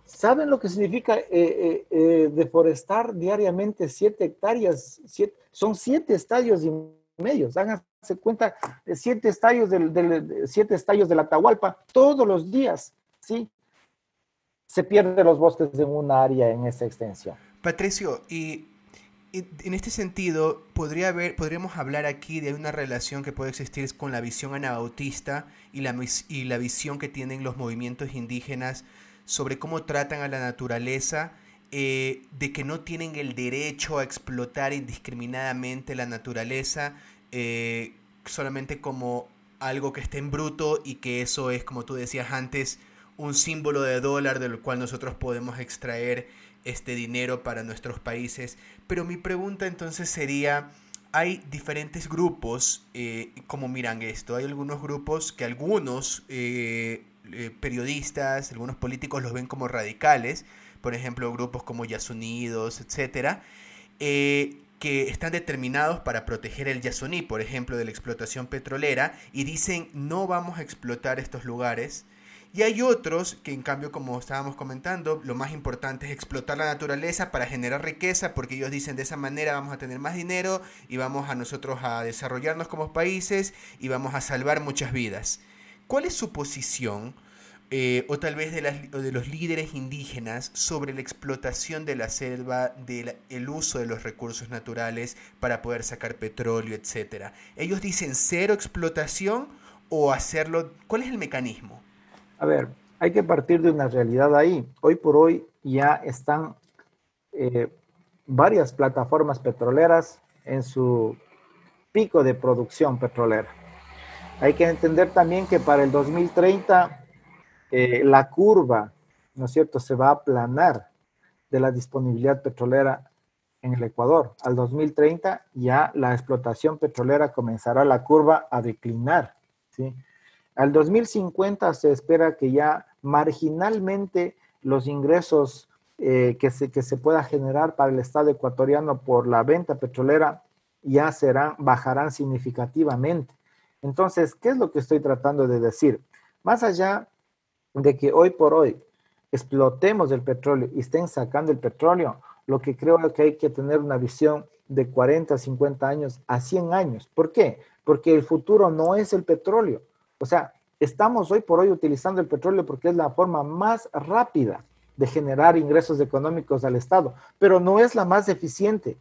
E: ¿Saben lo que significa eh, eh, eh, deforestar diariamente siete hectáreas? son siete estadios y medio. Háganse cuenta, siete estadios del, siete estadios de la Atahualpa todos los días, ¿sí? Se pierden los bosques en una área en esa extensión.
D: Patricio, en este sentido, podría haber, podríamos hablar aquí de una relación que puede existir con la visión anabautista y la, y la visión que tienen los movimientos indígenas sobre cómo tratan a la naturaleza, eh, de que no tienen el derecho a explotar indiscriminadamente la naturaleza eh, solamente como algo que esté en bruto y que eso es, como tú decías antes, un símbolo de dólar del cual nosotros podemos extraer este dinero para nuestros países. Pero mi pregunta entonces sería, hay diferentes grupos, eh, como miran esto, hay algunos grupos que algunos eh, periodistas, algunos políticos los ven como radicales, por ejemplo, grupos como Yasunidos, etcétera, que están determinados para proteger el Yasuní, por ejemplo, de la explotación petrolera, y dicen no vamos a explotar estos lugares y hay otros que en cambio, como estábamos comentando, lo más importante es explotar la naturaleza para generar riqueza, porque ellos dicen de esa manera vamos a tener más dinero y vamos a nosotros a desarrollarnos como países y vamos a salvar muchas vidas. ¿Cuál es su posición? Eh, o tal vez de, de, los líderes indígenas sobre la explotación de la selva, del el uso de los recursos naturales para poder sacar petróleo, etcétera. Ellos dicen cero explotación o hacerlo. ¿Cuál es el mecanismo?
E: A ver, hay que partir de una realidad ahí. Hoy por hoy ya están eh, varias plataformas petroleras en su pico de producción petrolera. Hay que entender también que para el 2030 eh, la curva, ¿no es cierto?, se va a aplanar de la disponibilidad petrolera en el Ecuador. Al 2030 ya la explotación petrolera comenzará la curva a declinar, ¿sí? Al 2050 se espera que ya marginalmente los ingresos eh, que, se, que se pueda generar para el Estado ecuatoriano por la venta petrolera ya serán, bajarán significativamente. Entonces, ¿qué es lo que estoy tratando de decir? Más allá de que hoy por hoy explotemos el petróleo y estén sacando el petróleo, lo que creo es que hay que tener una visión de 40, 50 años a 100 años. ¿Por qué? Porque el futuro no es el petróleo. O sea, estamos hoy por hoy utilizando el petróleo porque es la forma más rápida de generar ingresos económicos al Estado, pero no es la más eficiente,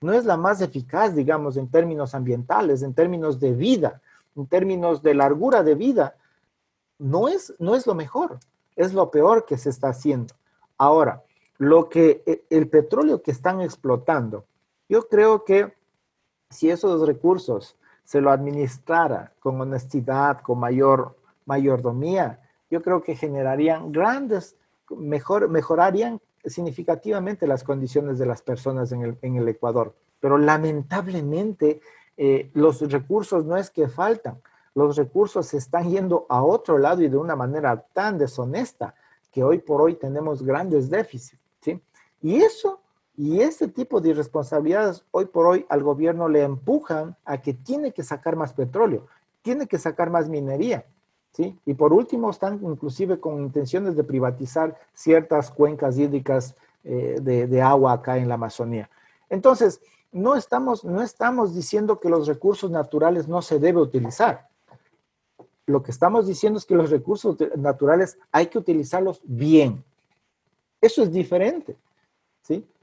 E: no es la más eficaz, digamos, en términos ambientales, en términos de vida, en términos de largura de vida. No es, no es lo mejor, es lo peor que se está haciendo. Ahora, lo que e, el petróleo que están explotando, yo creo que si esos recursos se lo administrara con honestidad, con mayor mayordomía, yo creo que generarían grandes, mejor, mejorarían significativamente las condiciones de las personas en el, Ecuador. Pero lamentablemente eh, los recursos no es que faltan, los recursos se están yendo a otro lado y de una manera tan deshonesta que hoy por hoy tenemos grandes déficits. Y eso y ese tipo de irresponsabilidades hoy por hoy al gobierno le empujan a que tiene que sacar más petróleo, tiene que sacar más minería. ¿sí? Y por último, están inclusive con intenciones de privatizar ciertas cuencas hídricas eh, de, agua acá en la Amazonía. Entonces, no estamos, no estamos diciendo que los recursos naturales no se debe utilizar. Lo que estamos diciendo es que los recursos naturales hay que utilizarlos bien. Eso es diferente.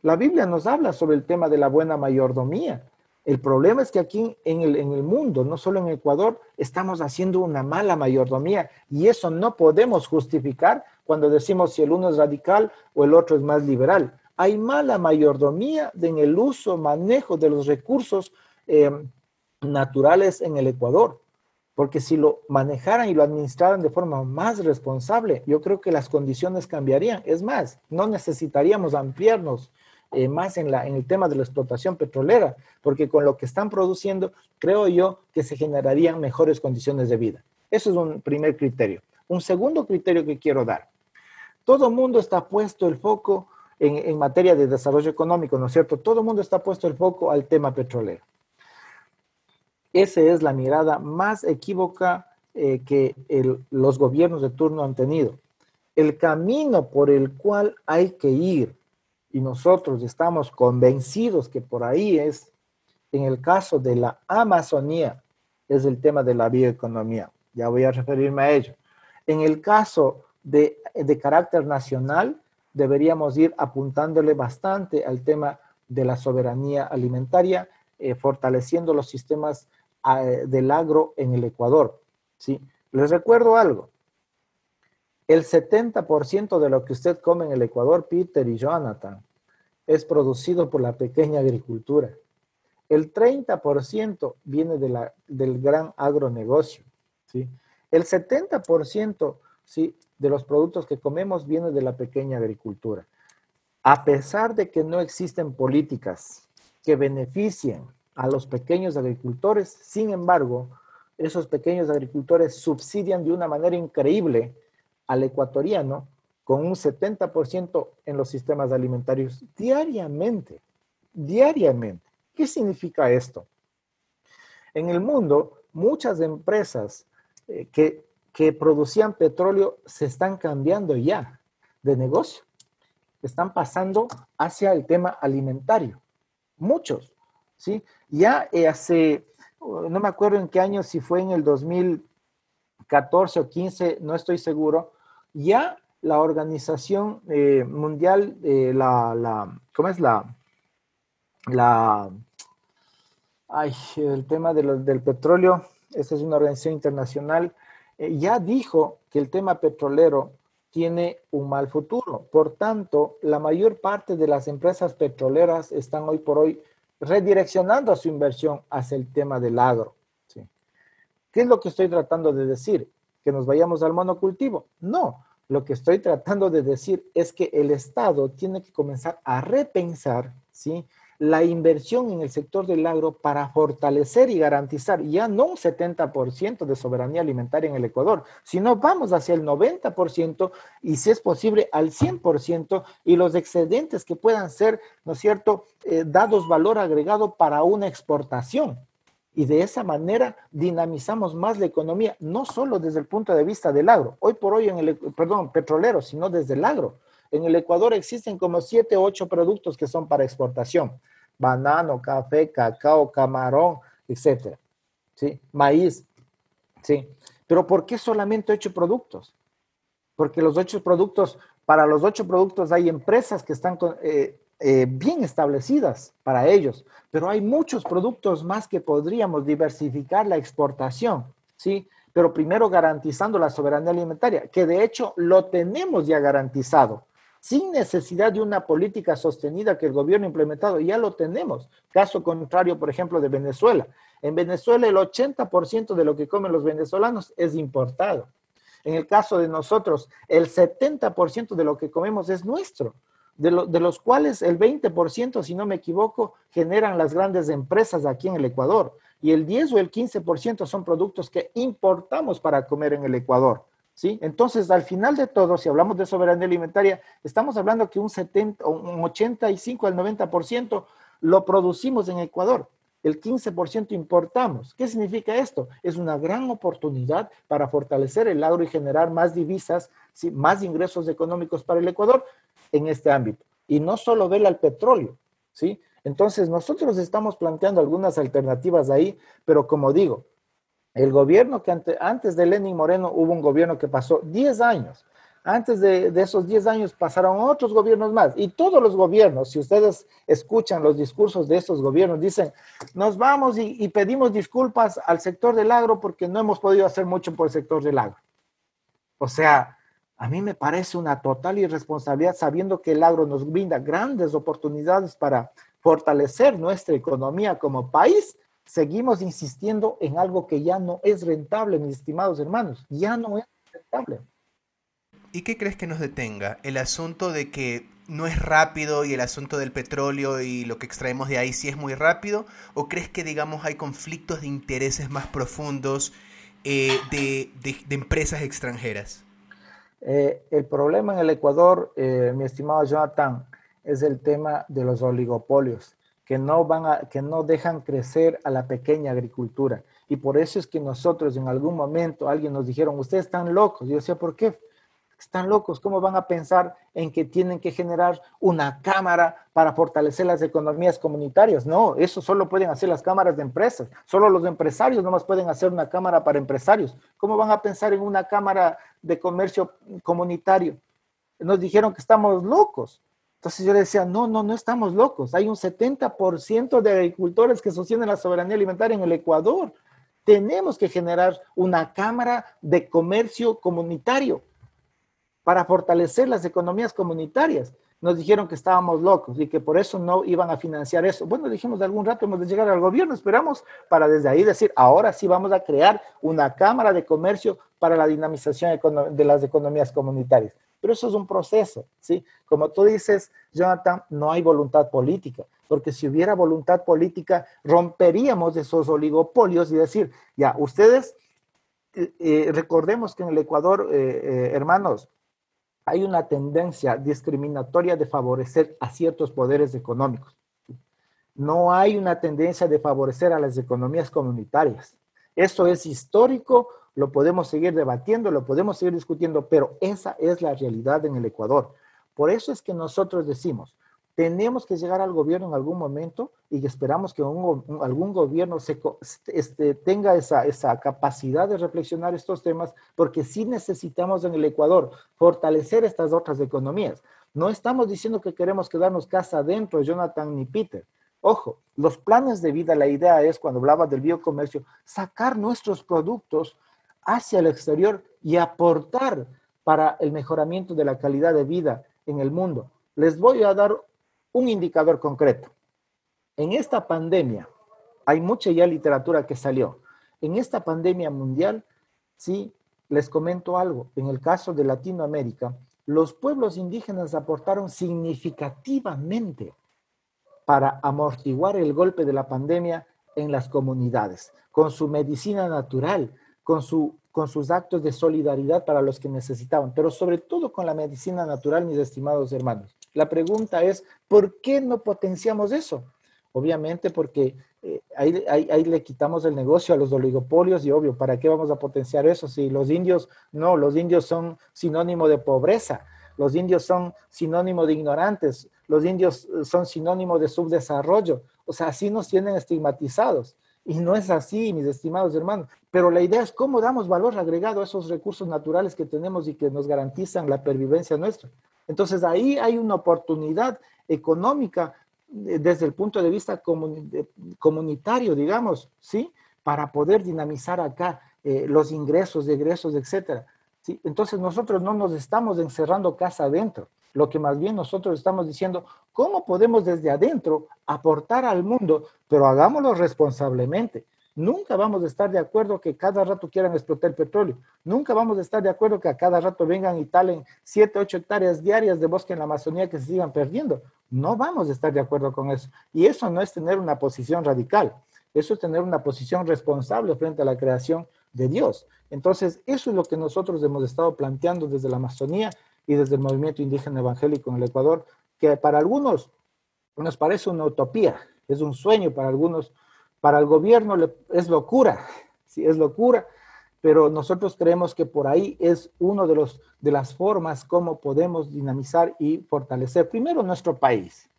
E: La Biblia nos habla sobre el tema de la buena mayordomía. El problema es que aquí en el, en el mundo, no solo en Ecuador, estamos haciendo una mala mayordomía y eso no podemos justificar cuando decimos si el uno es radical o el otro es más liberal. Hay mala mayordomía en el uso, manejo de los recursos eh, naturales en el Ecuador porque si lo manejaran y lo administraran de forma más responsable, yo creo que las condiciones cambiarían. Es más, no necesitaríamos ampliarnos eh, más en, la, en el tema de la explotación petrolera, porque con lo que están produciendo, creo yo que se generarían mejores condiciones de vida. Eso es un primer criterio. Un segundo criterio que quiero dar. Todo mundo está puesto el foco en, en materia de desarrollo económico, ¿no es cierto? Todo el mundo está puesto el foco al tema petrolero. Esa es la mirada más equívoca eh, que los gobiernos de turno han tenido. El camino por el cual hay que ir, y nosotros estamos convencidos que por ahí es, en el caso de la Amazonía, es el tema de la bioeconomía. Ya voy a referirme a ello. En el caso de, de carácter nacional, deberíamos ir apuntándole bastante al tema de la soberanía alimentaria, eh, fortaleciendo los sistemas del agro en el Ecuador. ¿sí? Les recuerdo algo. El 70% de lo que usted come en el Ecuador, Peter y Jonathan, es producido por la pequeña agricultura. El 30% viene de la, del gran agronegocio. ¿sí? El 70% ¿sí? De los productos que comemos viene de la pequeña agricultura. A pesar de que no existen políticas que beneficien a los pequeños agricultores. Sin embargo, esos pequeños agricultores subsidian de una manera increíble al ecuatoriano con un 70% en los sistemas alimentarios diariamente, diariamente. ¿Qué significa esto? En el mundo, muchas empresas eh, que, que producían petróleo se están cambiando ya de negocio, están pasando hacia el tema alimentario. Muchos, ¿sí? Ya eh, hace, no me acuerdo en qué año, si fue en el 2014 o 15, no estoy seguro, ya la Organización eh, Mundial, eh, la, ¿cómo es la? La, ay, el tema del petróleo, esa es una organización internacional, ya dijo que el tema petrolero tiene un mal futuro. Por tanto, la mayor parte de las empresas petroleras están hoy por hoy redireccionando su inversión hacia el tema del agro. ¿Qué es lo que estoy tratando de decir? ¿Que nos vayamos al monocultivo? No, lo que estoy tratando de decir es que el Estado tiene que comenzar a repensar, ¿sí? La inversión en el sector del agro para fortalecer y garantizar ya no un 70% de soberanía alimentaria en el Ecuador, sino vamos hacia el 90% y si es posible al 100% y los excedentes que puedan ser, ¿no es cierto?, eh, dados valor agregado para una exportación. Y de esa manera dinamizamos más la economía, no solo desde el punto de vista del agro, hoy por hoy en el, perdón, petrolero, sino desde el agro en el Ecuador existen como siete o ocho productos que son para exportación. Banano, café, cacao, camarón, etcétera. ¿Sí? Maíz. ¿Sí? Pero ¿por qué solamente ocho productos? Porque los ocho productos, para los ocho productos hay empresas que están eh, eh, bien establecidas para ellos, pero hay muchos productos más que podríamos diversificar la exportación, ¿sí? Pero primero garantizando la soberanía alimentaria, que de hecho lo tenemos ya garantizado sin necesidad de una política sostenida que el gobierno ha implementado. Ya lo tenemos. Caso contrario, por ejemplo, de Venezuela. En Venezuela el 80% de lo que comen los venezolanos es importado. En el caso de nosotros, el 70% de lo que comemos es nuestro, de, los cuales el 20%, si no me equivoco, generan las grandes empresas aquí en el Ecuador. Y el 10 o el 15% son productos que importamos para comer en el Ecuador. ¿Sí? Entonces, al final de todo, si hablamos de soberanía alimentaria, estamos hablando que un 70, un 85 al 90% lo producimos en Ecuador. El 15% importamos. ¿Qué significa esto? Es una gran oportunidad para fortalecer el agro y generar más divisas, más ingresos económicos para el Ecuador en este ámbito. Y no solo vela al petróleo, ¿sí? Entonces, nosotros estamos planteando algunas alternativas ahí, pero como digo, el gobierno que antes de Lenin Moreno hubo un gobierno que pasó 10 años. Antes de, esos 10 años pasaron otros gobiernos más. Y todos los gobiernos, si ustedes escuchan los discursos de estos gobiernos, dicen, nos vamos y pedimos disculpas al sector del agro porque no hemos podido hacer mucho por el sector del agro. O sea, a mí me parece una total irresponsabilidad sabiendo que el agro nos brinda grandes oportunidades para fortalecer nuestra economía como país seguimos insistiendo en algo que ya no es rentable, mis estimados hermanos, ya no es rentable.
D: ¿Y qué crees que nos detenga? ¿El asunto de que no es rápido y el asunto del petróleo y lo que extraemos de ahí sí es muy rápido? ¿O crees que, digamos, hay conflictos de intereses más profundos eh, de, empresas extranjeras?
E: Eh, el problema en el Ecuador, eh, mi estimado Jonathan, es el tema de los oligopolios que no, van a, que no dejan crecer a la pequeña agricultura. Y por eso es que nosotros en algún momento alguien nos dijeron, ustedes están locos. Yo decía, ¿por qué? Están locos, ¿cómo van a pensar en que tienen que generar una cámara para fortalecer las economías comunitarias? No, eso solo pueden hacer las cámaras de empresas. Solo los empresarios nomás pueden hacer una cámara para empresarios. ¿Cómo van a pensar en una cámara de comercio comunitario? Nos dijeron que estamos locos. Entonces yo le decía, no, no, no estamos locos. Hay un 70% de agricultores que sostienen la soberanía alimentaria en el Ecuador. Tenemos que generar una cámara de comercio comunitario para fortalecer las economías comunitarias. Nos dijeron que estábamos locos y que por eso no iban a financiar eso. Bueno, dijimos de algún rato hemos de llegar al gobierno, esperamos para desde ahí decir, ahora sí vamos a crear una cámara de comercio para la dinamización de las economías comunitarias. Pero eso es un proceso, ¿sí? Como tú dices, Jonathan, no hay voluntad política, porque si hubiera voluntad política, romperíamos esos oligopolios y decir, ya, ustedes, eh, eh, recordemos que en el Ecuador, eh, hermanos, hay una tendencia discriminatoria de favorecer a ciertos poderes económicos. No hay una tendencia de favorecer a las economías comunitarias. Eso es histórico, lo podemos seguir debatiendo, lo podemos seguir discutiendo, pero esa es la realidad en el Ecuador. Por eso es que nosotros decimos, tenemos que llegar al gobierno en algún momento y esperamos que algún gobierno se, este, tenga esa, esa capacidad de reflexionar estos temas, porque sí necesitamos en el Ecuador fortalecer estas otras economías. No estamos diciendo que queremos quedarnos casa adentro, Jonathan ni Peter. Ojo, los planes de vida, la idea es, cuando hablaba del biocomercio, sacar nuestros productos hacia el exterior y aportar para el mejoramiento de la calidad de vida en el mundo. Les voy a dar un indicador concreto. En esta pandemia, hay mucha ya literatura que salió. En esta pandemia mundial, sí, les comento algo. En el caso de Latinoamérica, los pueblos indígenas aportaron significativamente para amortiguar el golpe de la pandemia en las comunidades, con su medicina natural, con, su, con sus actos de solidaridad para los que necesitaban, pero sobre todo con la medicina natural, mis estimados hermanos. La pregunta es, ¿por qué no potenciamos eso? Obviamente porque eh, ahí, le quitamos el negocio a los oligopolios y obvio, ¿para qué vamos a potenciar eso? Si los indios, no, los indios son sinónimo de pobreza, los indios son sinónimo de ignorantes, los indios eh, son sinónimo de subdesarrollo, o sea, así nos tienen estigmatizados. Y no es así, mis estimados hermanos. Pero la idea es cómo damos valor agregado a esos recursos naturales que tenemos y que nos garantizan la pervivencia nuestra. Entonces ahí hay una oportunidad económica eh, desde el punto de vista comunitario, digamos, ¿sí? Para poder dinamizar acá eh, los ingresos, egresos, etcétera. ¿sí? Entonces nosotros no nos estamos encerrando casa adentro, lo que más bien nosotros estamos diciendo, ¿cómo podemos desde adentro aportar al mundo, pero hagámoslo responsablemente? Nunca vamos a estar de acuerdo que cada rato quieran explotar el petróleo. Nunca vamos a estar de acuerdo que a cada rato vengan y talen 7, 8 hectáreas diarias de bosque en la Amazonía que se sigan perdiendo. No vamos a estar de acuerdo con eso. Y eso no es tener una posición radical. Eso es tener una posición responsable frente a la creación de Dios. Entonces, eso es lo que nosotros hemos estado planteando desde la Amazonía y desde el movimiento indígena evangélico en el Ecuador, que para algunos nos parece una utopía, es un sueño para algunos para el gobierno es locura, sí, es locura, pero nosotros creemos que por ahí es una de, de las formas como podemos dinamizar y fortalecer, primero, nuestro país.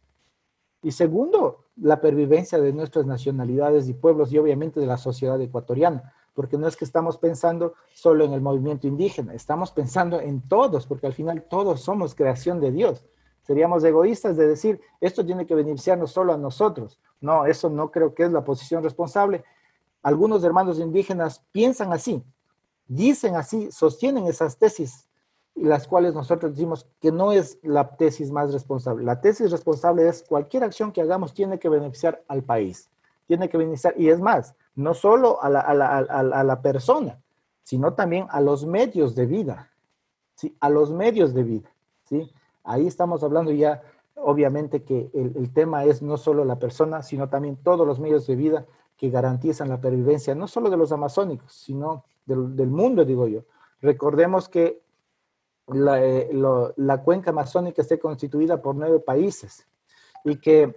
E: Y segundo, la pervivencia de nuestras nacionalidades y pueblos y obviamente de la sociedad ecuatoriana, porque no es que estamos pensando solo en el movimiento indígena, estamos pensando en todos, porque al final todos somos creación de Dios. Seríamos egoístas de decir, esto tiene que beneficiarnos solo a nosotros. No, eso no creo que es la posición responsable. Algunos hermanos indígenas piensan así, dicen así, sostienen esas tesis, las cuales nosotros decimos que no es la tesis más responsable. La tesis responsable es cualquier acción que hagamos tiene que beneficiar al país, tiene que beneficiar, y es más, no solo a la, a la persona, sino también a los medios de vida, ¿sí? a los medios de vida. ¿sí? Ahí estamos hablando ya, obviamente, que el, tema es no solo la persona, sino también todos los medios de vida que garantizan la pervivencia, no solo de los amazónicos, sino del, mundo, digo yo. Recordemos que la, eh, la, cuenca amazónica está constituida por nueve países y que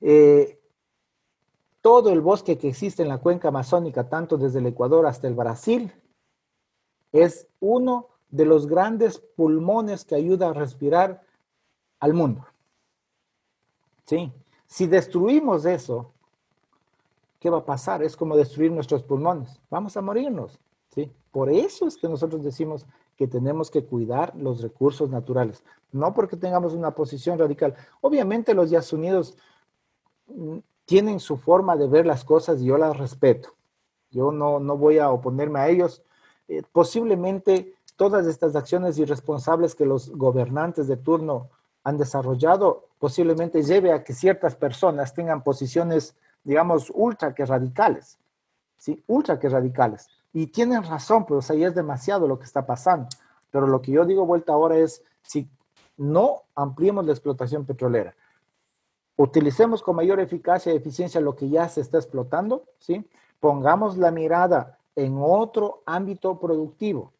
E: eh, todo el bosque que existe en la cuenca amazónica, tanto desde el Ecuador hasta el Brasil, es uno de los grandes pulmones que ayuda a respirar al mundo. ¿Sí? Si destruimos eso, ¿qué va a pasar? Es como destruir nuestros pulmones. Vamos a morirnos. ¿sí? Por eso es que nosotros decimos que tenemos que cuidar los recursos naturales, no porque tengamos una posición radical. Obviamente los mm, tienen su forma de ver las cosas y yo las respeto. Yo no, no voy a oponerme a ellos. Eh, posiblemente todas estas acciones irresponsables que los gobernantes de turno han desarrollado posiblemente lleve a que ciertas personas tengan posiciones, digamos, ultra que radicales, ¿sí? Ultra que radicales. Y tienen razón, pero ahí es demasiado lo que está pasando. Pero lo que yo digo vuelta ahora es, si no ampliemos la explotación petrolera, utilicemos con mayor eficacia y eficiencia lo que ya se está explotando, ¿sí? Pongamos la mirada en otro ámbito productivo,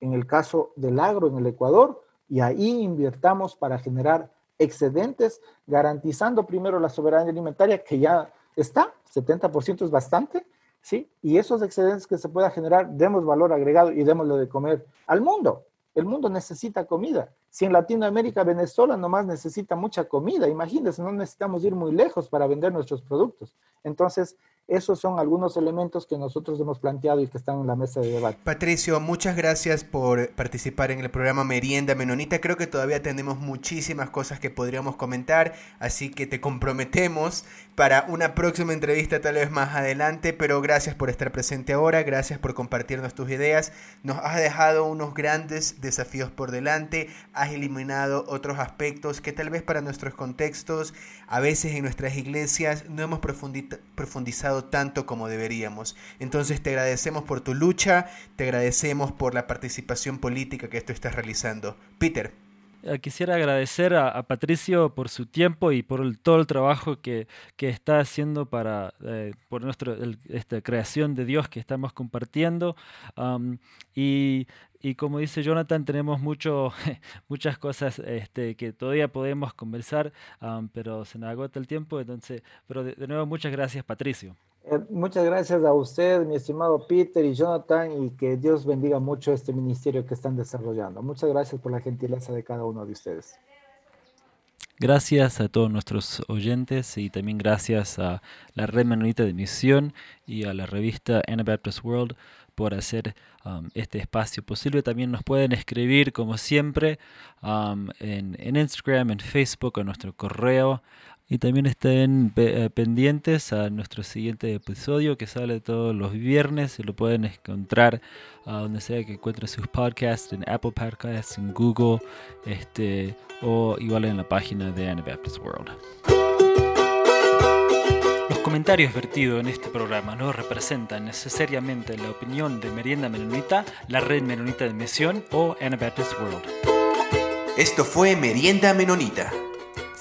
E: en el caso del agro en el Ecuador, y ahí invirtamos para generar excedentes, garantizando primero la soberanía alimentaria, que ya está, 70% es bastante, ¿sí? Y esos excedentes que se pueda generar, demos valor agregado y démoslo de comer al mundo. El mundo necesita comida. Si en Latinoamérica, Venezuela nomás necesita mucha comida, imagínense, no necesitamos ir muy lejos para vender nuestros productos. Entonces, esos son algunos elementos que nosotros hemos planteado y que están en la mesa de debate.
D: Patricio, muchas gracias por participar en el programa Merienda Menonita. Creo que todavía tenemos muchísimas cosas que podríamos comentar, así que te comprometemos para una próxima entrevista tal vez más adelante, pero gracias por estar presente ahora, gracias por compartirnos tus ideas. Nos has dejado unos grandes desafíos por delante, has eliminado otros aspectos que tal vez para nuestros contextos, a veces en nuestras iglesias, no hemos profundizado tanto como deberíamos. Entonces te agradecemos por tu lucha, te agradecemos por la participación política que tú estás realizando. Peter.
C: Eh, quisiera agradecer a, Patricio por su tiempo y por todo el trabajo que, está haciendo para eh, por nuestra esta creación de Dios que estamos compartiendo. y, como dice Jonathan, tenemos mucho, muchas cosas este, que todavía podemos conversar, pero se nos agota el tiempo. Entonces, pero de nuevo, muchas gracias, Patricio.
E: Eh, muchas gracias a usted, mi estimado Peter y Jonathan, y que Dios bendiga mucho este ministerio que están desarrollando. Muchas gracias por la gentileza de cada uno de ustedes.
C: Gracias a todos nuestros oyentes y también gracias a la Red Menonita de Misión y a la revista Anabaptist World por hacer um, este espacio posible. También nos pueden escribir, como siempre, um, en, en Instagram, en Facebook, a nuestro correo y también estén eh, pendientes a nuestro siguiente episodio que sale todos los viernes. Se lo pueden encontrar a donde sea que encuentren sus podcasts, en Apple Podcasts, en Google, este, o igual en la página de Anabaptist World. Los comentarios vertidos en este programa no representan necesariamente la opinión de Merienda Menonita, la Red Menonita de Misión o Anabaptist World.
B: Esto fue Merienda Menonita.